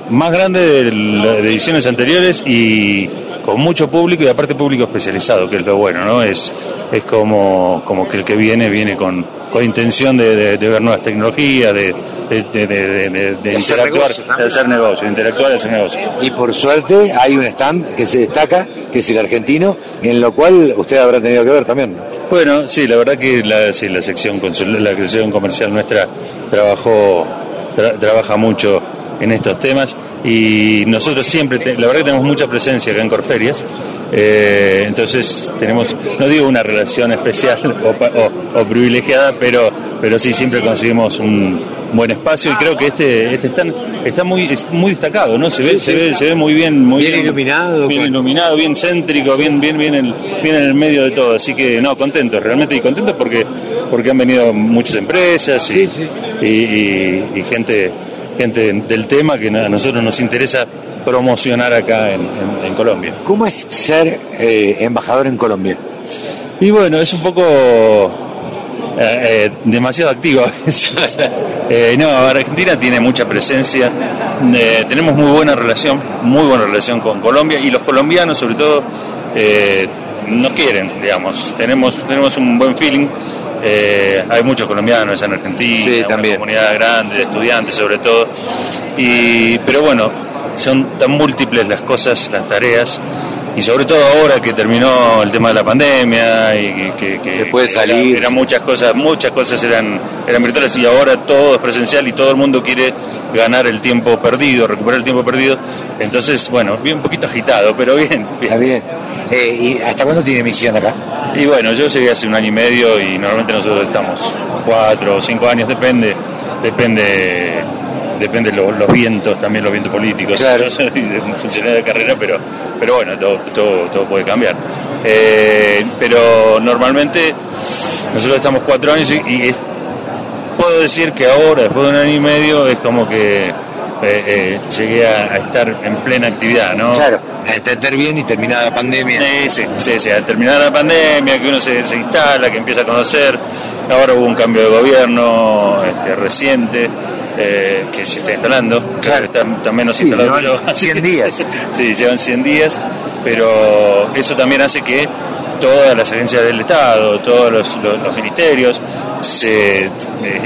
Speaker 10: más grande de las ediciones anteriores y con mucho público y aparte público especializado, que es lo bueno, ¿no? Es, es como, como que el que viene, viene con, con intención de, de- de ver nuevas tecnologías, de, de, de- de- de- de
Speaker 5: De hacer
Speaker 10: interactuar,
Speaker 5: negocio
Speaker 10: de hacer negocio, de interactuar y hacer negocio.
Speaker 5: Y por suerte hay un stand que se destaca, que es el argentino, en lo cual usted habrá tenido que ver también. ¿no?
Speaker 10: Bueno, sí, la verdad que la, sí, la sección consul- la sección comercial nuestra trabajó tra- trabaja mucho en estos temas. Y nosotros siempre, te- la verdad que tenemos mucha presencia acá en Corferias, eh, entonces tenemos, no digo una relación especial [laughs] o, o- o privilegiada, pero pero sí, siempre conseguimos un buen espacio. Y creo que este, este está, está muy, es muy destacado, ¿no? Se ve, se ve, se ve muy bien, muy
Speaker 2: Bien iluminado,
Speaker 10: bien iluminado, bien céntrico, bien, bien, bien, en, bien en el medio de todo. Así que no, contentos, realmente y contentos porque, porque han venido muchas empresas y, y, y- y gente, gente del tema que a nosotros nos interesa promocionar acá en, en- en Colombia.
Speaker 2: ¿Cómo es ser eh, embajador en Colombia?
Speaker 10: Y bueno, es un poco eh, eh, demasiado activo a veces. [laughs] Eh, no, Argentina tiene mucha presencia, eh, tenemos muy buena relación, muy buena relación con Colombia y los colombianos sobre todo nos quieren, digamos, tenemos, tenemos un buen feeling. Eh, hay muchos colombianos en Argentina,
Speaker 2: Sí,
Speaker 10: una comunidad grande de estudiantes sobre todo. Y, pero bueno, son tan múltiples las cosas, las tareas, y sobre todo ahora que terminó el tema de la pandemia y que, que-
Speaker 2: Se puede salir.
Speaker 10: era- eran muchas cosas, muchas cosas eran, eran virtuales y ahora todo es presencial y todo el mundo quiere ganar el tiempo perdido, recuperar el tiempo perdido. Entonces, bueno, bien un poquito agitado, pero bien.
Speaker 2: Está bien. Eh, ¿Y hasta cuándo tiene misión acá?
Speaker 10: Y bueno, yo llegué hace un año y medio y normalmente nosotros estamos cuatro o cinco años, depende, depende, depende lo- los vientos, también los vientos políticos.
Speaker 2: Claro.
Speaker 10: Yo soy un funcionario de carrera, pero, pero bueno, todo, todo, todo puede cambiar. Eh, pero normalmente nosotros estamos cuatro años y, y es- puedo decir que ahora, después de un año y medio, es como que eh, eh, llegué a, a estar en plena actividad, ¿no?
Speaker 2: Claro, a entender bien y terminada la pandemia.
Speaker 10: Sí, sí, sí, sí, al terminar la pandemia, que uno se, se instala, que empieza a conocer. Ahora hubo un cambio de gobierno este, reciente eh, que se está instalando. Claro, está, está menos
Speaker 2: Sí,
Speaker 10: instalado que yo.
Speaker 2: 100 [laughs] días.
Speaker 10: sí, llevan 100 días, pero eso también hace que todas las agencias del Estado, todos los, los- los ministerios se eh,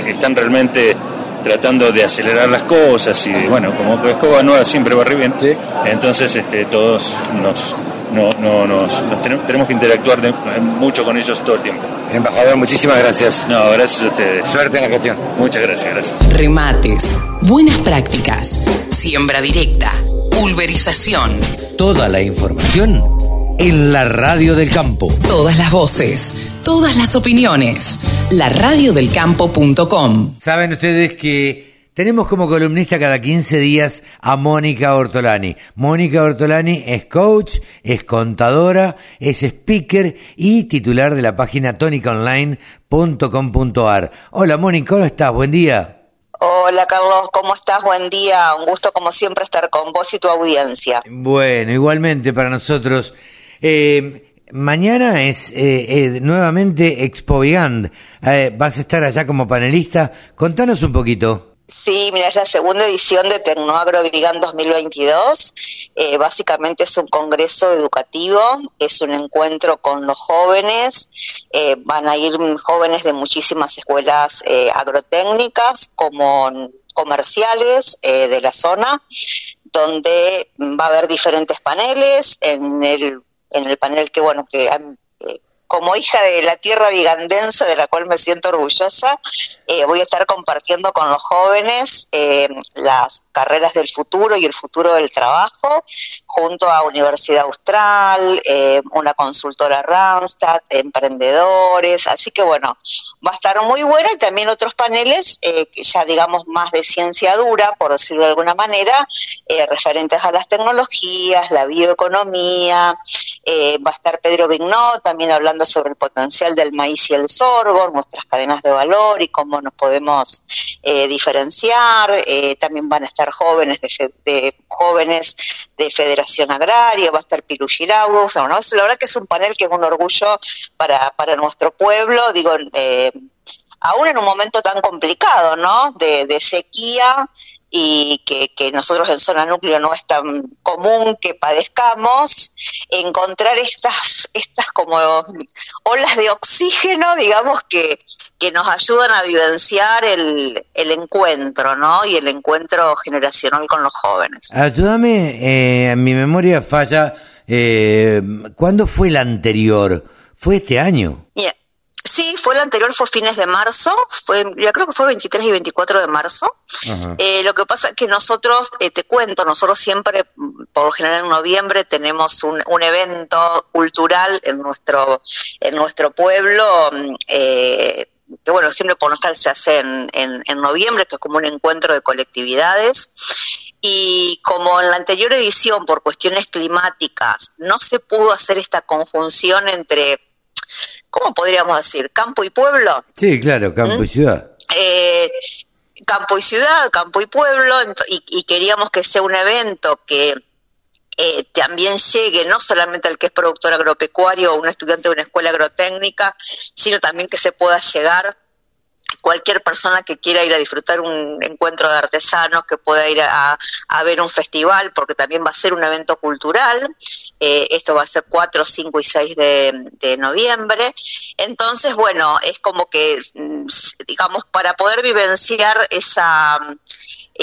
Speaker 10: están realmente tratando de acelerar las cosas y bueno, como escoba nueva siempre va bien, entonces este, todos nos, no, no, nos, nos tenemos, tenemos que interactuar de- mucho con ellos todo el tiempo.
Speaker 2: Embajador, muchísimas gracias.
Speaker 10: No, gracias a ustedes.
Speaker 2: Suerte en la gestión.
Speaker 10: Muchas gracias, gracias.
Speaker 3: Remates, buenas prácticas, siembra directa, pulverización,
Speaker 2: Toda la información en la radio del campo.
Speaker 3: todas las voces, todas las opiniones. laradiodelcampo.com
Speaker 2: Saben ustedes que tenemos como columnista cada 15 días a Mónica Ortolani. Mónica Ortolani es coach, es contadora, es speaker y titular de la página tonicaonline.com.ar. Hola Mónica, ¿cómo estás? Buen día.
Speaker 11: Hola Carlos, ¿cómo estás? Buen día, un gusto como siempre estar con vos y tu audiencia.
Speaker 2: Bueno, igualmente para nosotros. Eh, mañana es eh, nuevamente Expo Vigand. Eh, vas a estar allá como panelista. Contanos un poquito.
Speaker 11: Sí, mira, es la segunda edición de Tecnoagro Vigan 2022. Eh, básicamente es un congreso educativo, es un encuentro con los jóvenes. Van a ir jóvenes de muchísimas escuelas agrotécnicas como comerciales de la zona, donde va a haber diferentes paneles. En el, en el panel que, bueno, que eh, como hija de la tierra vigandense, de la cual me siento orgullosa, eh, voy a estar compartiendo con los jóvenes eh, las carreras del futuro y el futuro del trabajo, junto a Universidad Austral, eh, una consultora Randstad, emprendedores, así que bueno, va a estar muy bueno y también otros paneles, eh, ya digamos más de ciencia dura, por decirlo de alguna manera, eh, referentes a las tecnologías, la bioeconomía, eh, va a estar Pedro Vignó también hablando sobre el potencial del maíz y el sorgo, nuestras cadenas de valor y cómo nos podemos diferenciar. También van a estar jóvenes de, fe- de jóvenes de Federación Agraria, va a estar Piru es- la verdad que es un panel que es un orgullo para, para nuestro pueblo. Digo, eh, aún en un momento tan complicado, ¿no? De, de sequía y que, que nosotros en zona núcleo no es tan común que padezcamos, encontrar estas, estas como olas de oxígeno, digamos, que, que nos ayudan a vivenciar el, el encuentro, ¿no? Y el encuentro generacional con los jóvenes.
Speaker 2: Ayúdame, eh, mi memoria falla. Eh, ¿Cuándo fue el anterior? ¿Fue este año?
Speaker 11: Sí, fue el anterior, fue fines de marzo, fue, ya creo que fue 23 y 24 de marzo. Eh, lo que pasa es que nosotros, eh, te cuento, nosotros siempre, por lo general en noviembre, tenemos un, un evento cultural en nuestro, en nuestro pueblo, mm, eh, que bueno, siempre por general se hace en, en, noviembre, que es como un encuentro de colectividades. Y como en la anterior edición, por cuestiones climáticas, no se pudo hacer esta conjunción entre, ¿cómo podríamos decir? Campo y pueblo.
Speaker 2: Sí, claro, campo y ¿Mm? ciudad.
Speaker 11: Eh, campo y ciudad, campo y pueblo, y, queríamos que sea un evento que eh, también llegue no solamente al que es productor agropecuario o un estudiante de una escuela agrotécnica, sino también que se pueda llegar cualquier persona que quiera ir a disfrutar un encuentro de artesanos, que pueda ir a, ver un festival, porque también va a ser un evento cultural. Eh, esto va a ser 4, 5 y 6 de, noviembre. Entonces, bueno, es como que, mm, digamos, para poder vivenciar esa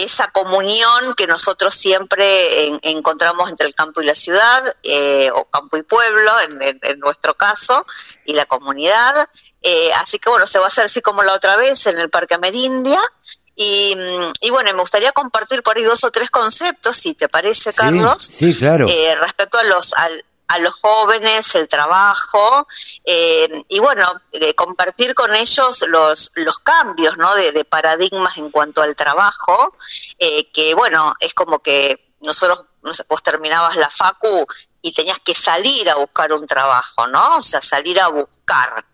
Speaker 11: esa comunión que nosotros siempre encontramos entre el campo y la ciudad, eh, o campo y pueblo en, nuestro caso, y la comunidad. Eh, así que bueno, se va a hacer así como la otra vez en el Parque Amerindia. Y, mm, y, bueno, me gustaría compartir por ahí dos o tres conceptos, si te parece, Carlos.
Speaker 2: Sí, claro.
Speaker 11: Eh, respecto a los, al, a los jóvenes el trabajo eh, y bueno, compartir con ellos los, los cambios ¿no? de, paradigmas en cuanto al trabajo, eh, que bueno, es como que nosotros, no sé, vos terminabas la facu y tenías que salir a buscar un trabajo, ¿no? O sea, salir a buscar.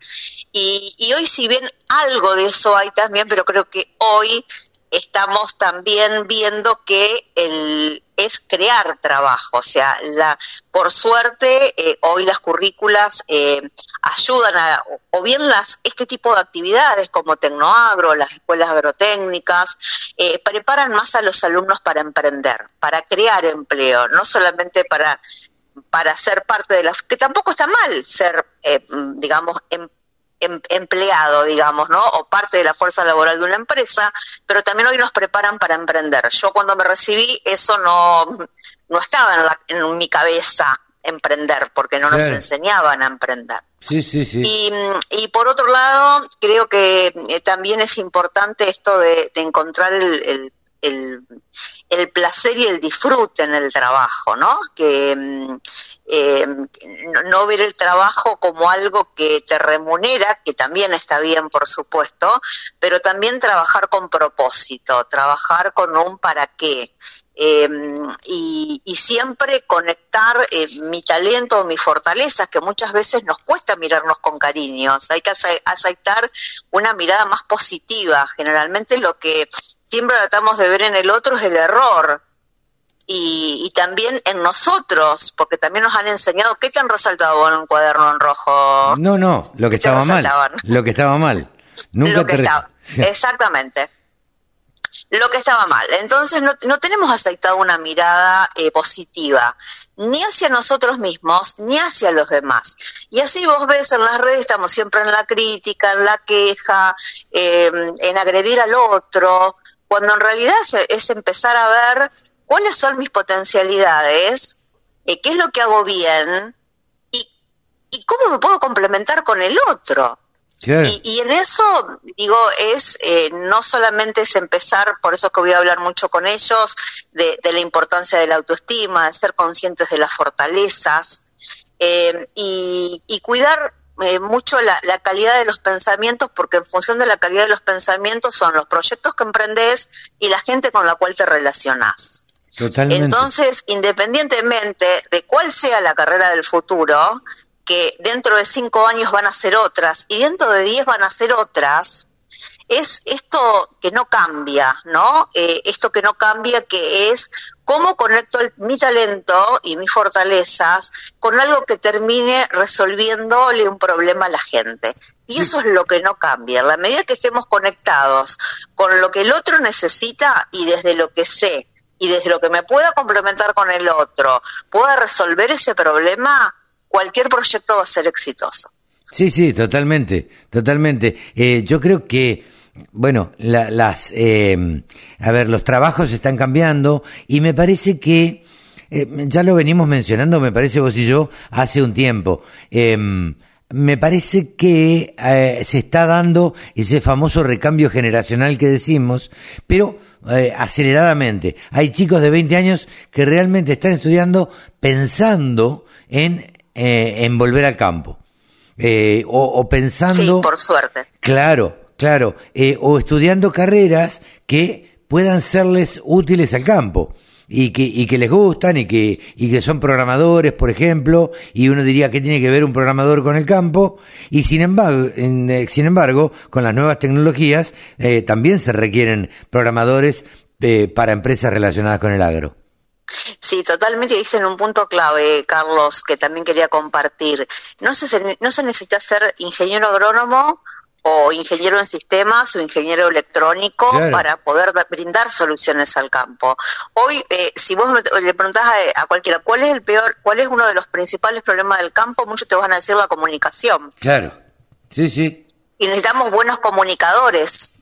Speaker 11: Y, y hoy si bien algo de eso hay también, pero creo que hoy estamos también viendo que el, es crear trabajo, o sea, la, por suerte eh, hoy las currículas eh, ayudan a, o bien las, este tipo de actividades como Tecnoagro, las escuelas agrotécnicas, eh, preparan más a los alumnos para emprender, para crear empleo, no solamente para para ser parte de las que tampoco está mal ser digamos em, Em, empleado, digamos, ¿no? O parte de la fuerza laboral de una empresa, pero también hoy nos preparan para emprender. Yo cuando me recibí eso no, no estaba en, mi cabeza emprender, porque no nos enseñaban a emprender.
Speaker 2: Sí, sí, sí.
Speaker 11: Y, y, por otro lado, creo que eh, también es importante esto de, encontrar el, el, el, placer y el disfrute en el trabajo, ¿no? Que mm, eh, no ver el trabajo como algo que te remunera, que también está bien, por supuesto, pero también trabajar con propósito, trabajar con un para qué. Eh, y, siempre conectar eh, mi talento o mis fortalezas, que muchas veces nos cuesta mirarnos con cariños. Hay que aceptar una mirada más positiva. Generalmente lo que siempre tratamos de ver en el otro es el error y, también en nosotros, porque también nos han enseñado, ¿qué te han resaltado en un cuaderno en rojo?
Speaker 2: No, no, lo que estaba mal. Lo que estaba mal. Nunca
Speaker 11: lo que estaba, [laughs] exactamente. Lo que estaba mal. Entonces no, no tenemos aceptado una mirada eh, positiva, ni hacia nosotros mismos, ni hacia los demás. Y así vos ves en las redes, estamos siempre en la crítica, en la queja, eh, en agredir al otro, cuando en realidad es empezar a ver cuáles son mis potencialidades, eh, qué es lo que hago bien y, y, cómo me puedo complementar con el otro. Y, en eso, digo, es eh, no solamente es empezar, por eso que voy a hablar mucho con ellos, de, la importancia de la autoestima, de ser conscientes de las fortalezas eh, y, y, cuidar mucho la, la, calidad de los pensamientos, porque en función de la calidad de los pensamientos son los proyectos que emprendes y la gente con la cual te relacionás. Entonces, independientemente de cuál sea la carrera del futuro, que dentro de cinco años van a ser otras y dentro de diez van a ser otras, es esto que no cambia, ¿no? Eh, esto que no cambia, que es cómo conecto mi talento y mis fortalezas con algo que termine resolviéndole un problema a la gente. Y eso es lo que no cambia. En la medida que estemos conectados con lo que el otro necesita y desde lo que sé y desde lo que me pueda complementar con el otro, pueda resolver ese problema, cualquier proyecto va a ser exitoso.
Speaker 2: Sí, sí, totalmente, totalmente. Eh, yo creo que, bueno, las, eh, a ver, los trabajos están cambiando y me parece que, eh, ya lo venimos mencionando, me parece vos y yo, hace un tiempo. Em, me parece que se está dando ese famoso recambio generacional que decimos, pero eh, aceleradamente. Hay chicos de 20 años que realmente están estudiando pensando en, eh, en volver al campo. Eh, o, pensando...
Speaker 11: Sí, por suerte.
Speaker 2: Claro, claro, eh, o estudiando carreras que puedan serles útiles al campo y que, y que les gustan y que, y que son programadores, por ejemplo, y uno diría que tiene que ver un programador con el campo, y sin embargo, eh, sin embargo con las nuevas tecnologías eh, también se requieren programadores eh, para empresas relacionadas con el agro.
Speaker 11: Sí, totalmente dicen un punto clave, Carlos, que también quería compartir. No se, no se necesita ser ingeniero agrónomo o ingeniero en sistemas o ingeniero electrónico para poder brindar soluciones al campo. Hoy, eh, si vos le preguntás a, cualquiera cuál es el peor, cuál es uno de los principales problemas del campo, muchos te van a decir la comunicación.
Speaker 2: Claro, sí, sí.
Speaker 11: Y necesitamos buenos comunicadores.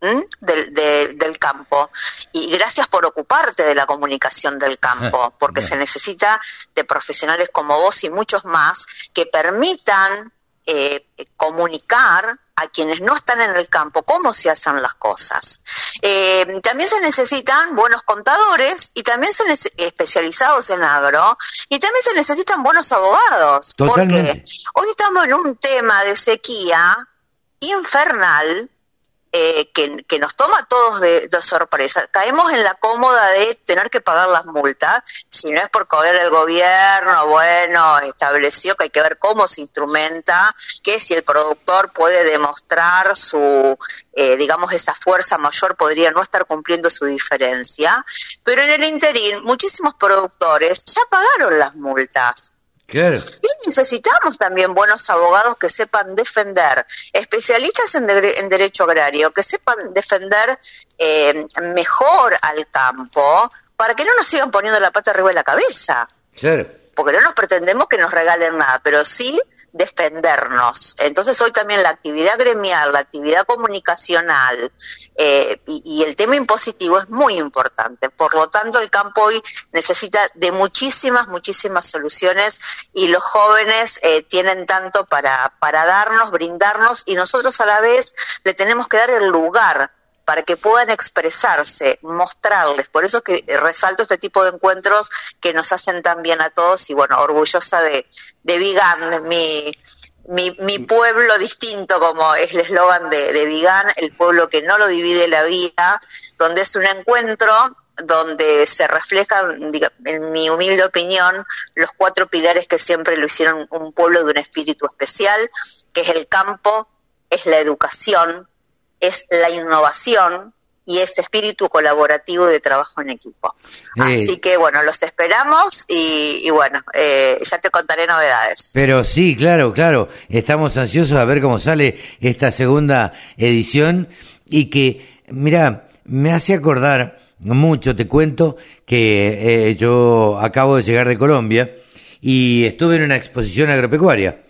Speaker 11: Del, del, campo. Y gracias por ocuparte de la comunicación del campo, ah, porque se necesita de profesionales como vos y muchos más que permitan eh, comunicar a quienes no están en el campo cómo se hacen las cosas. Eh, también se necesitan buenos contadores y también se especializados en agro y también se necesitan buenos abogados. Porque hoy estamos en un tema de sequía infernal eh, que, nos toma a todos de, sorpresa. Caemos en la cómoda de tener que pagar las multas, si no es por coger el gobierno, bueno, estableció que hay que ver cómo se instrumenta, que si el productor puede demostrar su, eh, digamos, esa fuerza mayor, podría no estar cumpliendo su diferencia. Pero en el interín, muchísimos productores ya pagaron las multas. Y necesitamos también buenos abogados que sepan defender, especialistas en, derecho agrario, que sepan defender eh, mejor al campo para que no nos sigan poniendo la pata arriba de la cabeza. Porque no nos pretendemos que nos regalen nada, pero sí defendernos. Entonces hoy también la actividad gremial, la actividad comunicacional eh, y, el tema impositivo es muy importante. Por lo tanto, el campo hoy necesita de muchísimas, muchísimas soluciones y los jóvenes eh, tienen tanto para, para darnos, brindarnos y nosotros a la vez le tenemos que dar el lugar para que puedan expresarse, mostrarles. Por eso que resalto este tipo de encuentros que nos hacen tan bien a todos y bueno, orgullosa de, de Vigan, mi, mi, pueblo distinto, como es el eslogan de, de Vigan, el pueblo que no lo divide la vida, donde es un encuentro donde se reflejan, en mi humilde opinión, los cuatro pilares que siempre lo hicieron un pueblo de un espíritu especial, que es el campo, es la educación, es la innovación y este espíritu colaborativo de trabajo en equipo. Así que bueno, los esperamos y, bueno, eh, ya te contaré novedades.
Speaker 2: Pero sí, claro, claro, estamos ansiosos a ver cómo sale esta segunda edición y que, mira, me hace acordar mucho, te cuento, que eh, yo acabo de llegar de Colombia y estuve en una exposición agropecuaria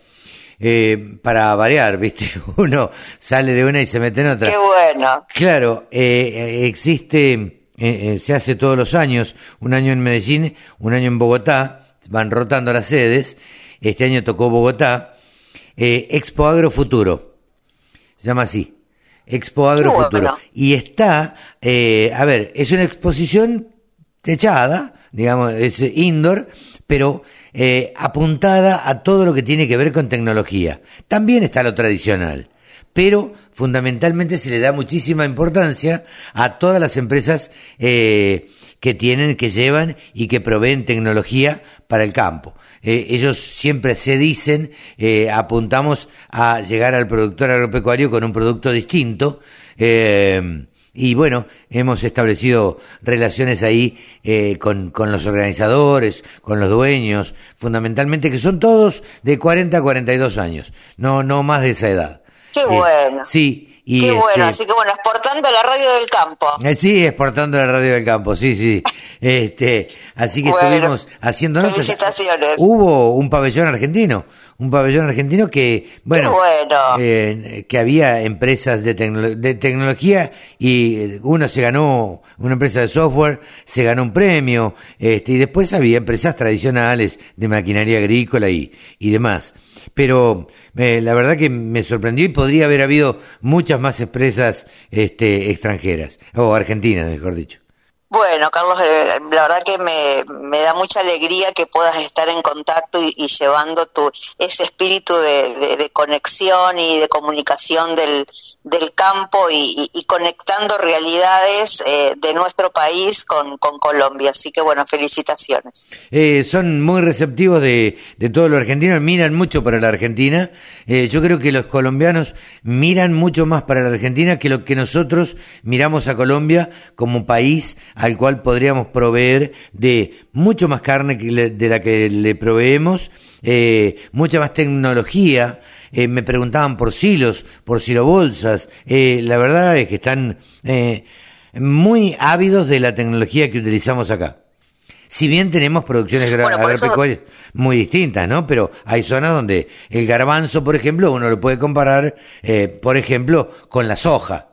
Speaker 2: eh, para variar, ¿viste? [laughs] Uno sale de una y se mete en otra.
Speaker 11: Qué bueno.
Speaker 2: Claro, eh, existe, eh, se hace todos los años, un año en Medellín, un año en Bogotá, van rotando las sedes, este año tocó Bogotá, Expo Agro Futuro, se llama así. Expo Agro Futuro. Y está, a ver, es una exposición techada, digamos, es indoor, pero eh, apuntada a todo lo que tiene que ver con tecnología. También está lo tradicional, pero fundamentalmente se le da muchísima importancia a todas las empresas eh, que tienen, que llevan y que proveen tecnología para el campo. Eh, ellos siempre se dicen, apuntamos a llegar al productor agropecuario con un producto distinto. Y bueno, hemos establecido relaciones ahí eh, con, con, los organizadores, con los dueños, fundamentalmente que son todos de 40 a 42 años, no, no más de esa edad.
Speaker 11: Qué bueno.
Speaker 2: Sí,
Speaker 11: Qué bueno, este, así que bueno, exportando la radio del campo.
Speaker 2: Eh, sí, exportando la radio del campo, sí, sí. [laughs] este, así que estuvimos haciendo
Speaker 11: Felicitaciones.
Speaker 2: Hubo un pabellón argentino, un pabellón argentino que, bueno, eh, que había empresas de, de tecnología y uno se ganó, una empresa de software se ganó un premio, este, y después había empresas tradicionales de maquinaria agrícola y, y demás pero eh, la verdad que me sorprendió y podría haber habido muchas más empresas este, extranjeras, o argentinas, mejor dicho.
Speaker 11: Bueno, Carlos, eh, la verdad que me, me, da mucha alegría que puedas estar en contacto y, y llevando tu, ese espíritu de, de, conexión y de comunicación del, del campo y, y, conectando realidades eh, de nuestro país con, con, Colombia. Así que bueno, felicitaciones.
Speaker 2: Eh, son muy receptivos de, de todos los argentinos, miran mucho para la Argentina. Eh, yo creo que los colombianos miran mucho más para la Argentina que lo que nosotros miramos a Colombia como país al cual podríamos proveer de mucho más carne que le, de la que le proveemos, eh, mucha más tecnología. Eh, me preguntaban por silos, por silobolsas. Eh, la verdad es que están eh, muy ávidos de la tecnología que utilizamos acá. Si bien tenemos producciones bueno, agropecuarias eso... muy distintas, ¿no? Pero hay zonas donde el garbanzo, por ejemplo, uno lo puede comparar, eh, por ejemplo, con la soja,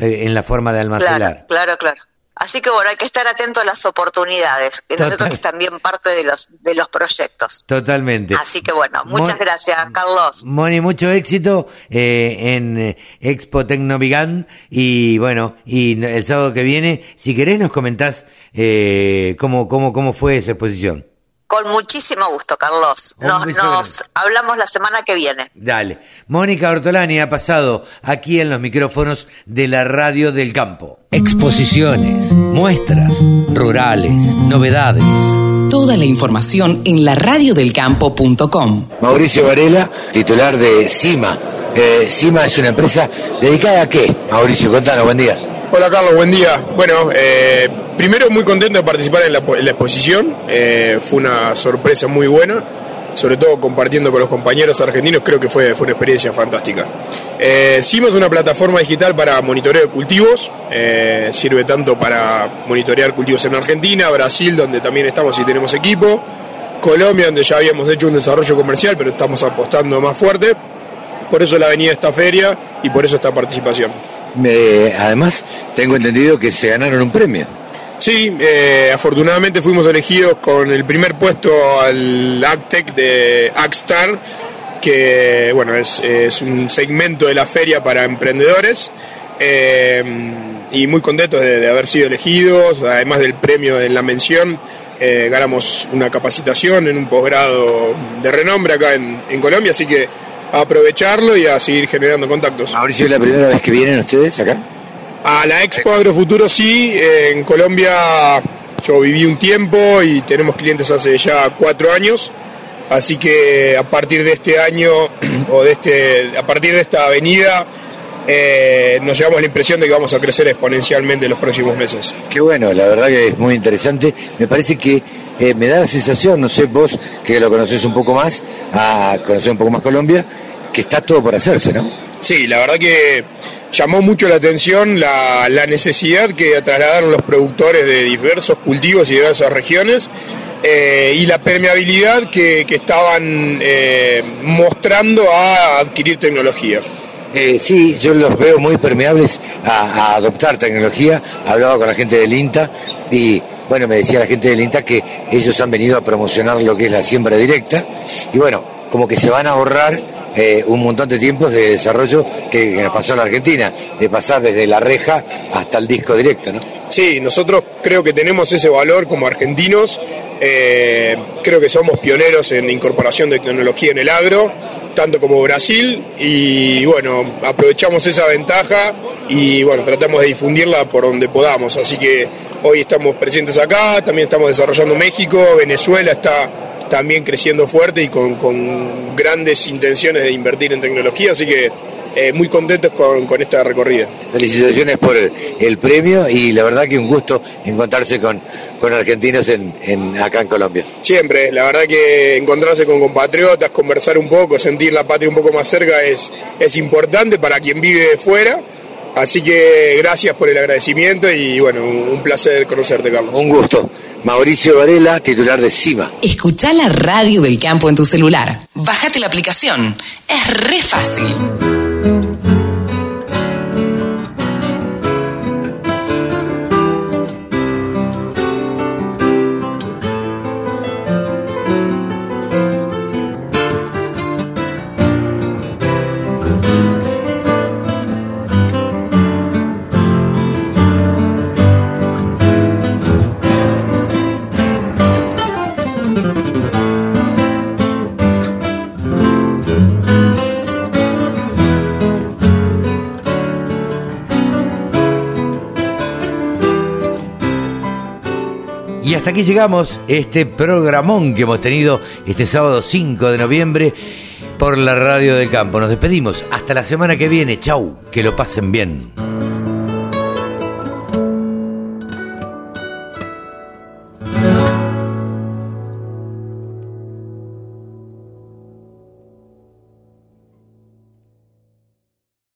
Speaker 2: eh, en la forma de almacenar.
Speaker 11: Claro, claro, claro. Así que bueno, hay que estar atento a las oportunidades, que nosotros es también parte de los de los proyectos.
Speaker 2: Totalmente.
Speaker 11: Así que bueno, muchas Mon gracias, Carlos.
Speaker 2: Moni, mucho éxito eh, en eh, Expo Tecnovigan y bueno, y el sábado que viene, si querés nos comentás eh, cómo, cómo, cómo fue esa exposición.
Speaker 11: Con muchísimo gusto, Carlos. Nos, nos, hablamos la semana que viene.
Speaker 2: Dale. Mónica Ortolani ha pasado aquí en los micrófonos de la Radio del Campo. Exposiciones, muestras, rurales, novedades.
Speaker 3: Toda la información en laradiodelcampo.com.
Speaker 2: Mauricio Varela, titular de CIMA. Eh, CIMA es una empresa dedicada a qué? Mauricio, contanos, buen día.
Speaker 12: Hola Carlos, buen día. Bueno, eh, primero muy contento de participar en la, exposición, eh, fue una sorpresa muy buena, sobre todo compartiendo con los compañeros argentinos, creo que fue, fue una experiencia fantástica. Eh, es una plataforma digital para monitoreo de cultivos, eh, sirve tanto para monitorear cultivos en Argentina, Brasil, donde también estamos y tenemos equipo, Colombia, donde ya habíamos hecho un desarrollo comercial, pero estamos apostando más fuerte, por eso la venida esta feria y por eso esta participación.
Speaker 2: Además, tengo entendido que se ganaron un premio.
Speaker 12: Sí, eh, afortunadamente fuimos elegidos con el primer puesto al AgTech de AgStar, que bueno, es, un segmento de la feria para emprendedores. Eh, y muy contentos de, haber sido elegidos, además del premio en la mención, eh, ganamos una capacitación en un posgrado de renombre acá en, en Colombia, así que a aprovecharlo y a seguir generando contactos.
Speaker 2: Mauricio, ¿es la primera vez que vienen ustedes acá?
Speaker 12: A la Expo Agrofuturo sí, en Colombia yo viví un tiempo y tenemos clientes hace ya cuatro años, así que a partir de este año [clears throat] o de este, a partir de esta avenida eh, nos llevamos la impresión de que vamos a crecer exponencialmente en los próximos meses.
Speaker 2: Qué bueno, la verdad que es muy interesante. Me parece que eh, me da la sensación, no sé vos que lo conoces un poco más, a conocer un poco más Colombia, que está todo por hacerse, ¿no?
Speaker 12: Sí, la verdad que llamó mucho la atención la, necesidad que trasladaron los productores de diversos cultivos y diversas regiones eh, y la permeabilidad que, que estaban eh, mostrando a adquirir tecnología.
Speaker 2: Eh, sí, yo los veo muy permeables a, a, adoptar tecnología. Hablaba con la gente del INTA y, bueno, me decía la gente del INTA que ellos han venido a promocionar lo que es la siembra directa y, bueno, como que se van a ahorrar eh, un montón de tiempos de desarrollo que, nos pasó en la Argentina, de pasar desde la reja hasta el disco directo, ¿no?
Speaker 12: Sí, nosotros creo que tenemos ese valor como argentinos, eh, creo que somos pioneros en incorporación de tecnología en el agro, tanto como Brasil, y bueno, aprovechamos esa ventaja y bueno, tratamos de difundirla por donde podamos, así que hoy estamos presentes acá, también estamos desarrollando México, Venezuela está también creciendo fuerte y con, con grandes intenciones de invertir en tecnología, así que eh, muy contentos con, con, esta recorrida.
Speaker 2: Felicitaciones por el, el, premio y la verdad que un gusto encontrarse con, con argentinos en, en, acá en Colombia.
Speaker 12: Siempre, la verdad que encontrarse con compatriotas, conversar un poco, sentir la patria un poco más cerca es, es importante para quien vive fuera. Así que gracias por el agradecimiento y bueno, un placer conocerte, Carlos.
Speaker 2: Un gusto. Mauricio Varela, titular de CIMA.
Speaker 3: Escucha la radio del campo en tu celular. Bájate la aplicación. Es re fácil.
Speaker 2: Hasta aquí llegamos, este programón que hemos tenido este sábado 5 de noviembre por la radio del campo. Nos despedimos, hasta la semana que viene, chau, que lo pasen bien.